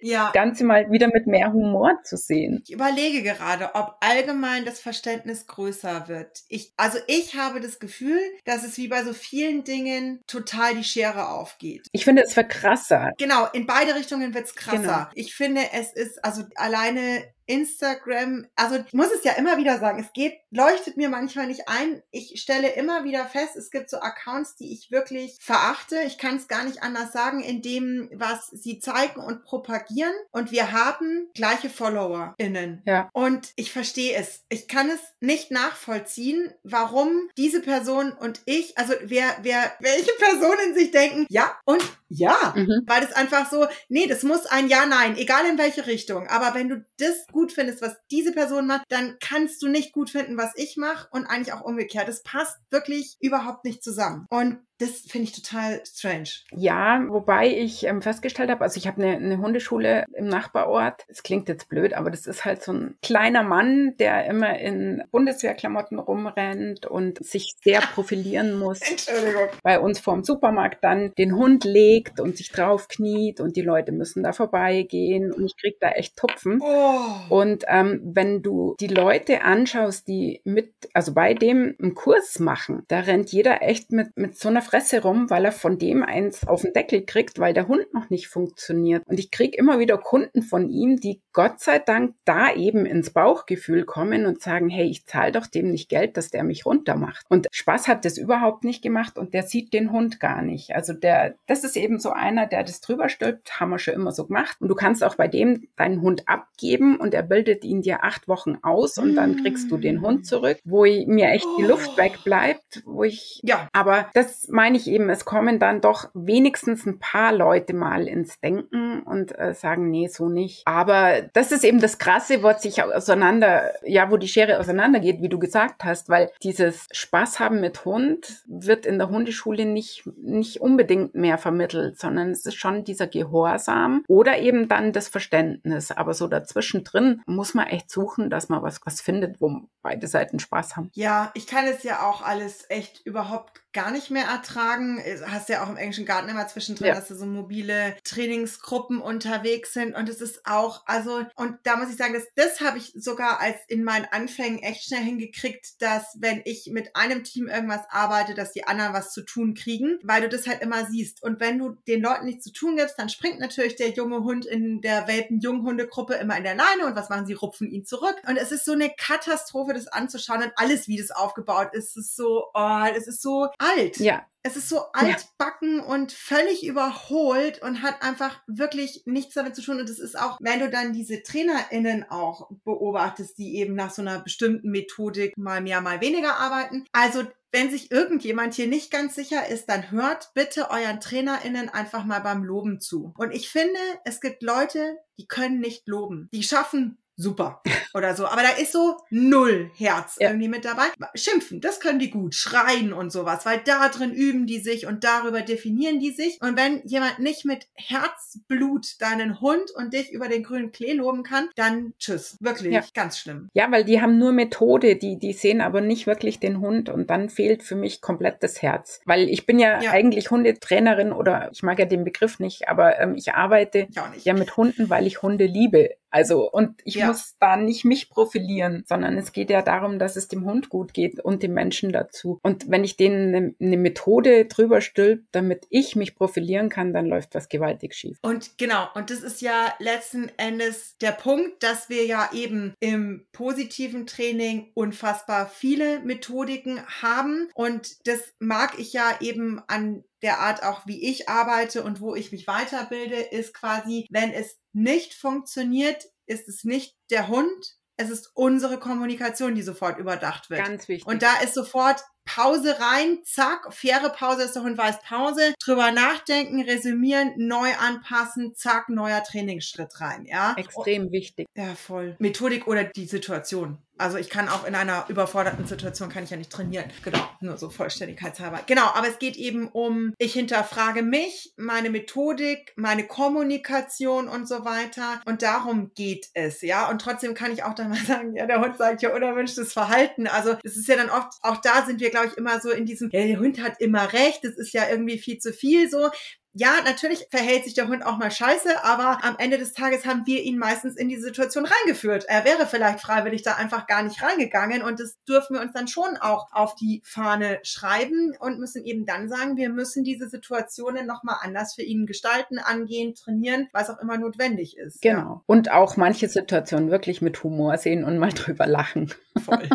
Ja. Das Ganze mal wieder mit mehr Humor zu sehen. Ich überlege gerade, ob allgemein das Verständnis größer wird. Ich, also ich habe das Gefühl, Gefühl, dass es wie bei so vielen Dingen total die Schere aufgeht. Ich finde, es wird krasser. Genau, in beide Richtungen wird es krasser. Genau. Ich finde, es ist also alleine Instagram, also ich muss es ja immer wieder sagen, es geht, leuchtet mir manchmal nicht ein. Ich stelle immer wieder fest, es gibt so Accounts, die ich wirklich verachte. Ich kann es gar nicht anders sagen, in dem, was sie zeigen und propagieren. Und wir haben gleiche FollowerInnen. Ja. Und ich verstehe es. Ich kann es nicht nachvollziehen, warum diese Person und ich, also wer, wer, welche Personen sich denken, ja und ja. Mhm. Weil das einfach so, nee, das muss ein Ja, Nein, egal in welche Richtung. Aber wenn du das gut findest, was diese Person macht, dann kannst du nicht gut finden, was ich mache und eigentlich auch umgekehrt. Es passt wirklich überhaupt nicht zusammen. Und das finde ich total strange. Ja, wobei ich ähm, festgestellt habe, also ich habe eine, eine Hundeschule im Nachbarort. Es klingt jetzt blöd, aber das ist halt so ein kleiner Mann, der immer in Bundeswehrklamotten rumrennt und sich sehr profilieren muss. Entschuldigung. Bei uns vorm Supermarkt dann den Hund legt und sich drauf kniet und die Leute müssen da vorbeigehen und ich krieg da echt Tupfen. Oh. Und ähm, wenn du die Leute anschaust, die mit, also bei dem einen Kurs machen, da rennt jeder echt mit, mit so einer Fresse rum, weil er von dem eins auf den Deckel kriegt, weil der Hund noch nicht funktioniert. Und ich kriege immer wieder Kunden von ihm, die Gott sei Dank da eben ins Bauchgefühl kommen und sagen, hey, ich zahle doch dem nicht Geld, dass der mich runtermacht. Und Spaß hat das überhaupt nicht gemacht und der sieht den Hund gar nicht. Also der, das ist eben so einer, der das drüber stülpt, haben wir schon immer so gemacht. Und du kannst auch bei dem deinen Hund abgeben und er bildet ihn dir acht Wochen aus und dann kriegst du den Hund zurück, wo mir echt die Luft wegbleibt, wo ich, ja, aber das meine ich eben, es kommen dann doch wenigstens ein paar Leute mal ins Denken und äh, sagen, nee, so nicht. Aber das ist eben das Krasse, wo sich auseinander, ja, wo die Schere auseinandergeht, wie du gesagt hast, weil dieses Spaß haben mit Hund wird in der Hundeschule nicht, nicht unbedingt mehr vermittelt, sondern es ist schon dieser Gehorsam oder eben dann das Verständnis. Aber so dazwischen drin muss man echt suchen, dass man was, was findet, wo beide Seiten Spaß haben. Ja, ich kann es ja auch alles echt überhaupt gar nicht mehr ertragen. Äh, hast ja auch im englischen Garten immer zwischendrin, ja. dass da so mobile Trainingsgruppen unterwegs sind. Und es ist auch, also, und da muss ich sagen, das, das habe ich sogar als in meinen Anfängen echt schnell hingekriegt, dass wenn ich mit einem Team irgendwas arbeite, dass die anderen was zu tun kriegen, weil du das halt immer siehst. Und wenn du den Leuten nichts zu tun gibst, dann springt natürlich der junge Hund in der Welpen-Junghundegruppe immer in der Leine und was machen sie? Rupfen ihn zurück. Und es ist so eine Katastrophe, das anzuschauen und alles, wie das aufgebaut ist. Es ist so, oh, es ist so alt. Ja. Es ist so altbacken ja. und völlig überholt und hat einfach wirklich nichts damit zu tun. Und es ist auch, wenn du dann diese TrainerInnen auch beobachtest, die eben nach so einer bestimmten Methodik mal mehr, mal weniger arbeiten. Also wenn sich irgendjemand hier nicht ganz sicher ist, dann hört bitte euren TrainerInnen einfach mal beim Loben zu. Und ich finde, es gibt Leute, die können nicht loben. Die schaffen super oder so. Aber da ist so null Herz ja. irgendwie mit dabei. Schimpfen, das können die gut. Schreien und sowas, weil da drin üben die sich und darüber definieren die sich. Und wenn jemand nicht mit Herzblut deinen Hund und dich über den grünen Klee loben kann, dann tschüss. Wirklich, ja. ganz schlimm. Ja, weil die haben nur Methode, die, die sehen aber nicht wirklich den Hund und dann fehlt für mich komplett das Herz. Weil ich bin ja, ja. eigentlich Hundetrainerin oder ich mag ja den Begriff nicht, aber ähm, ich arbeite ich ja mit Hunden, weil ich Hunde liebe. Also, und ich ja. muss da nicht mich profilieren, sondern es geht ja darum, dass es dem Hund gut geht und dem Menschen dazu. Und wenn ich denen eine, eine Methode drüber stülp, damit ich mich profilieren kann, dann läuft was gewaltig schief. Und genau, und das ist ja letzten Endes der Punkt, dass wir ja eben im positiven Training unfassbar viele Methodiken haben. Und das mag ich ja eben an der Art auch, wie ich arbeite und wo ich mich weiterbilde, ist quasi, wenn es nicht funktioniert, ist es nicht der Hund, es ist unsere Kommunikation, die sofort überdacht wird. Ganz wichtig. Und da ist sofort Pause rein, zack, faire Pause ist der Hund weiß Pause, drüber nachdenken, resümieren, neu anpassen, zack, neuer Trainingsschritt rein, ja. Extrem wichtig. Ja, voll. Methodik oder die Situation. Also ich kann auch in einer überforderten Situation kann ich ja nicht trainieren. Genau, nur so vollständigkeitshalber. Genau, aber es geht eben um, ich hinterfrage mich, meine Methodik, meine Kommunikation und so weiter. Und darum geht es, ja. Und trotzdem kann ich auch dann mal sagen, ja, der Hund sagt ja unerwünschtes Verhalten. Also es ist ja dann oft, auch da sind wir, glaube ich, immer so in diesem, ja, der Hund hat immer recht, das ist ja irgendwie viel zu viel so ja, natürlich verhält sich der Hund auch mal scheiße, aber am Ende des Tages haben wir ihn meistens in diese Situation reingeführt. Er wäre vielleicht freiwillig da einfach gar nicht reingegangen und das dürfen wir uns dann schon auch auf die Fahne schreiben und müssen eben dann sagen, wir müssen diese Situationen nochmal anders für ihn gestalten, angehen, trainieren, was auch immer notwendig ist. Genau. Ja. Und auch manche Situationen wirklich mit Humor sehen und mal drüber lachen. Voll.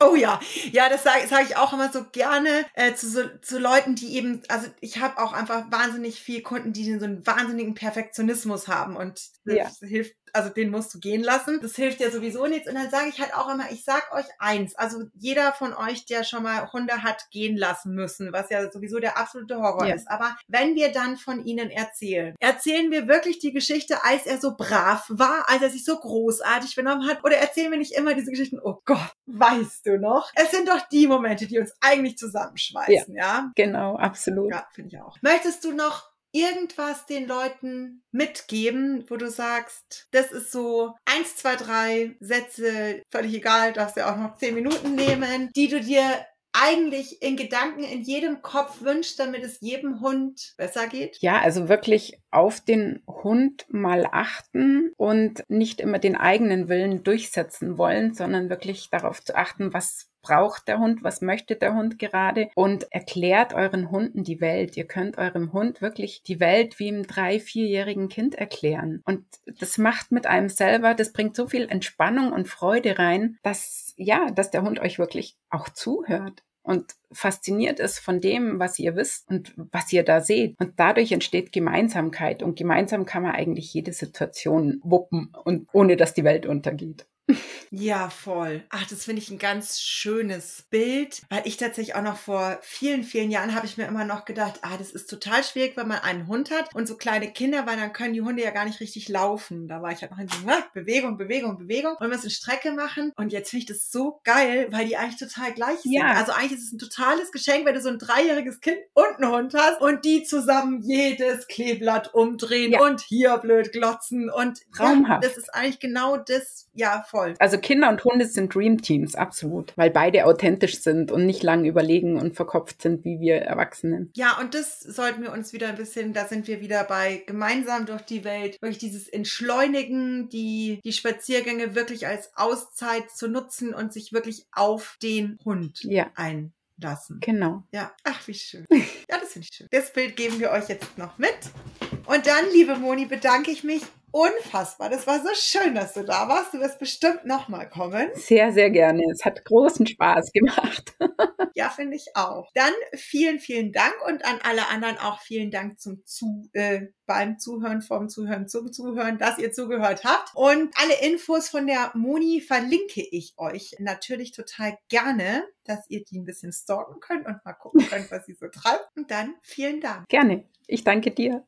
Oh ja, ja, das sage sag ich auch immer so gerne äh, zu, so, zu Leuten, die eben, also ich habe auch einfach wahnsinnig viel Kunden, die so einen wahnsinnigen Perfektionismus haben und das ja. hilft also den musst du gehen lassen. Das hilft ja sowieso nichts. Und dann sage ich halt auch immer, ich sag euch eins, also jeder von euch, der schon mal Hunde hat gehen lassen müssen, was ja sowieso der absolute Horror ja. ist. Aber wenn wir dann von ihnen erzählen, erzählen wir wirklich die Geschichte, als er so brav war, als er sich so großartig benommen hat, oder erzählen wir nicht immer diese Geschichten, oh Gott, weißt du noch? Es sind doch die Momente, die uns eigentlich zusammenschweißen, ja? ja? Genau, absolut. Ja, finde ich auch. Möchtest du noch irgendwas den Leuten mitgeben, wo du sagst, das ist so eins, zwei, drei Sätze, völlig egal, darfst du auch noch zehn Minuten nehmen, die du dir eigentlich in Gedanken in jedem Kopf wünscht, damit es jedem Hund besser geht? Ja, also wirklich auf den Hund mal achten und nicht immer den eigenen Willen durchsetzen wollen, sondern wirklich darauf zu achten, was braucht der Hund, was möchte der Hund gerade und erklärt euren Hunden die Welt. Ihr könnt eurem Hund wirklich die Welt wie einem drei-, vierjährigen Kind erklären. Und das macht mit einem selber, das bringt so viel Entspannung und Freude rein, dass, ja, dass der Hund euch wirklich auch zuhört und fasziniert ist von dem, was ihr wisst und was ihr da seht. Und dadurch entsteht Gemeinsamkeit. Und gemeinsam kann man eigentlich jede Situation wuppen und ohne dass die Welt untergeht. Ja, voll. Ach, das finde ich ein ganz schönes Bild, weil ich tatsächlich auch noch vor vielen, vielen Jahren habe ich mir immer noch gedacht, ah, das ist total schwierig, wenn man einen Hund hat und so kleine Kinder, weil dann können die Hunde ja gar nicht richtig laufen. Da war ich halt noch in so, ah, Bewegung, Bewegung, Bewegung und wir müssen Strecke machen und jetzt finde ich das so geil, weil die eigentlich total gleich sind. Ja. Also eigentlich ist es ein totales Geschenk, wenn du so ein dreijähriges Kind und einen Hund hast und die zusammen jedes Kleeblatt umdrehen ja. und hier blöd glotzen und Traumhaft. Ja, das ist eigentlich genau das, ja, voll. Also Kinder und Hunde sind Dream Teams, absolut, weil beide authentisch sind und nicht lang überlegen und verkopft sind wie wir Erwachsenen. Ja, und das sollten wir uns wieder ein bisschen, da sind wir wieder bei gemeinsam durch die Welt, wirklich dieses Entschleunigen, die, die Spaziergänge wirklich als Auszeit zu nutzen und sich wirklich auf den Hund ja. ein lassen. Genau. Ja, ach, wie schön. Ja, das finde ich schön. Das Bild geben wir euch jetzt noch mit. Und dann, liebe Moni, bedanke ich mich unfassbar. Das war so schön, dass du da warst. Du wirst bestimmt nochmal kommen. Sehr, sehr gerne. Es hat großen Spaß gemacht. ja, finde ich auch. Dann vielen, vielen Dank und an alle anderen auch vielen Dank zum Zu, äh, beim Zuhören, vom Zuhören, zum Zuhören, dass ihr zugehört habt. Und alle Infos von der Moni verlinke ich euch natürlich total gerne, dass ihr die ein bisschen stalken könnt und mal gucken könnt, was sie so treibt. Und dann vielen Dank. Gerne. Ich danke dir.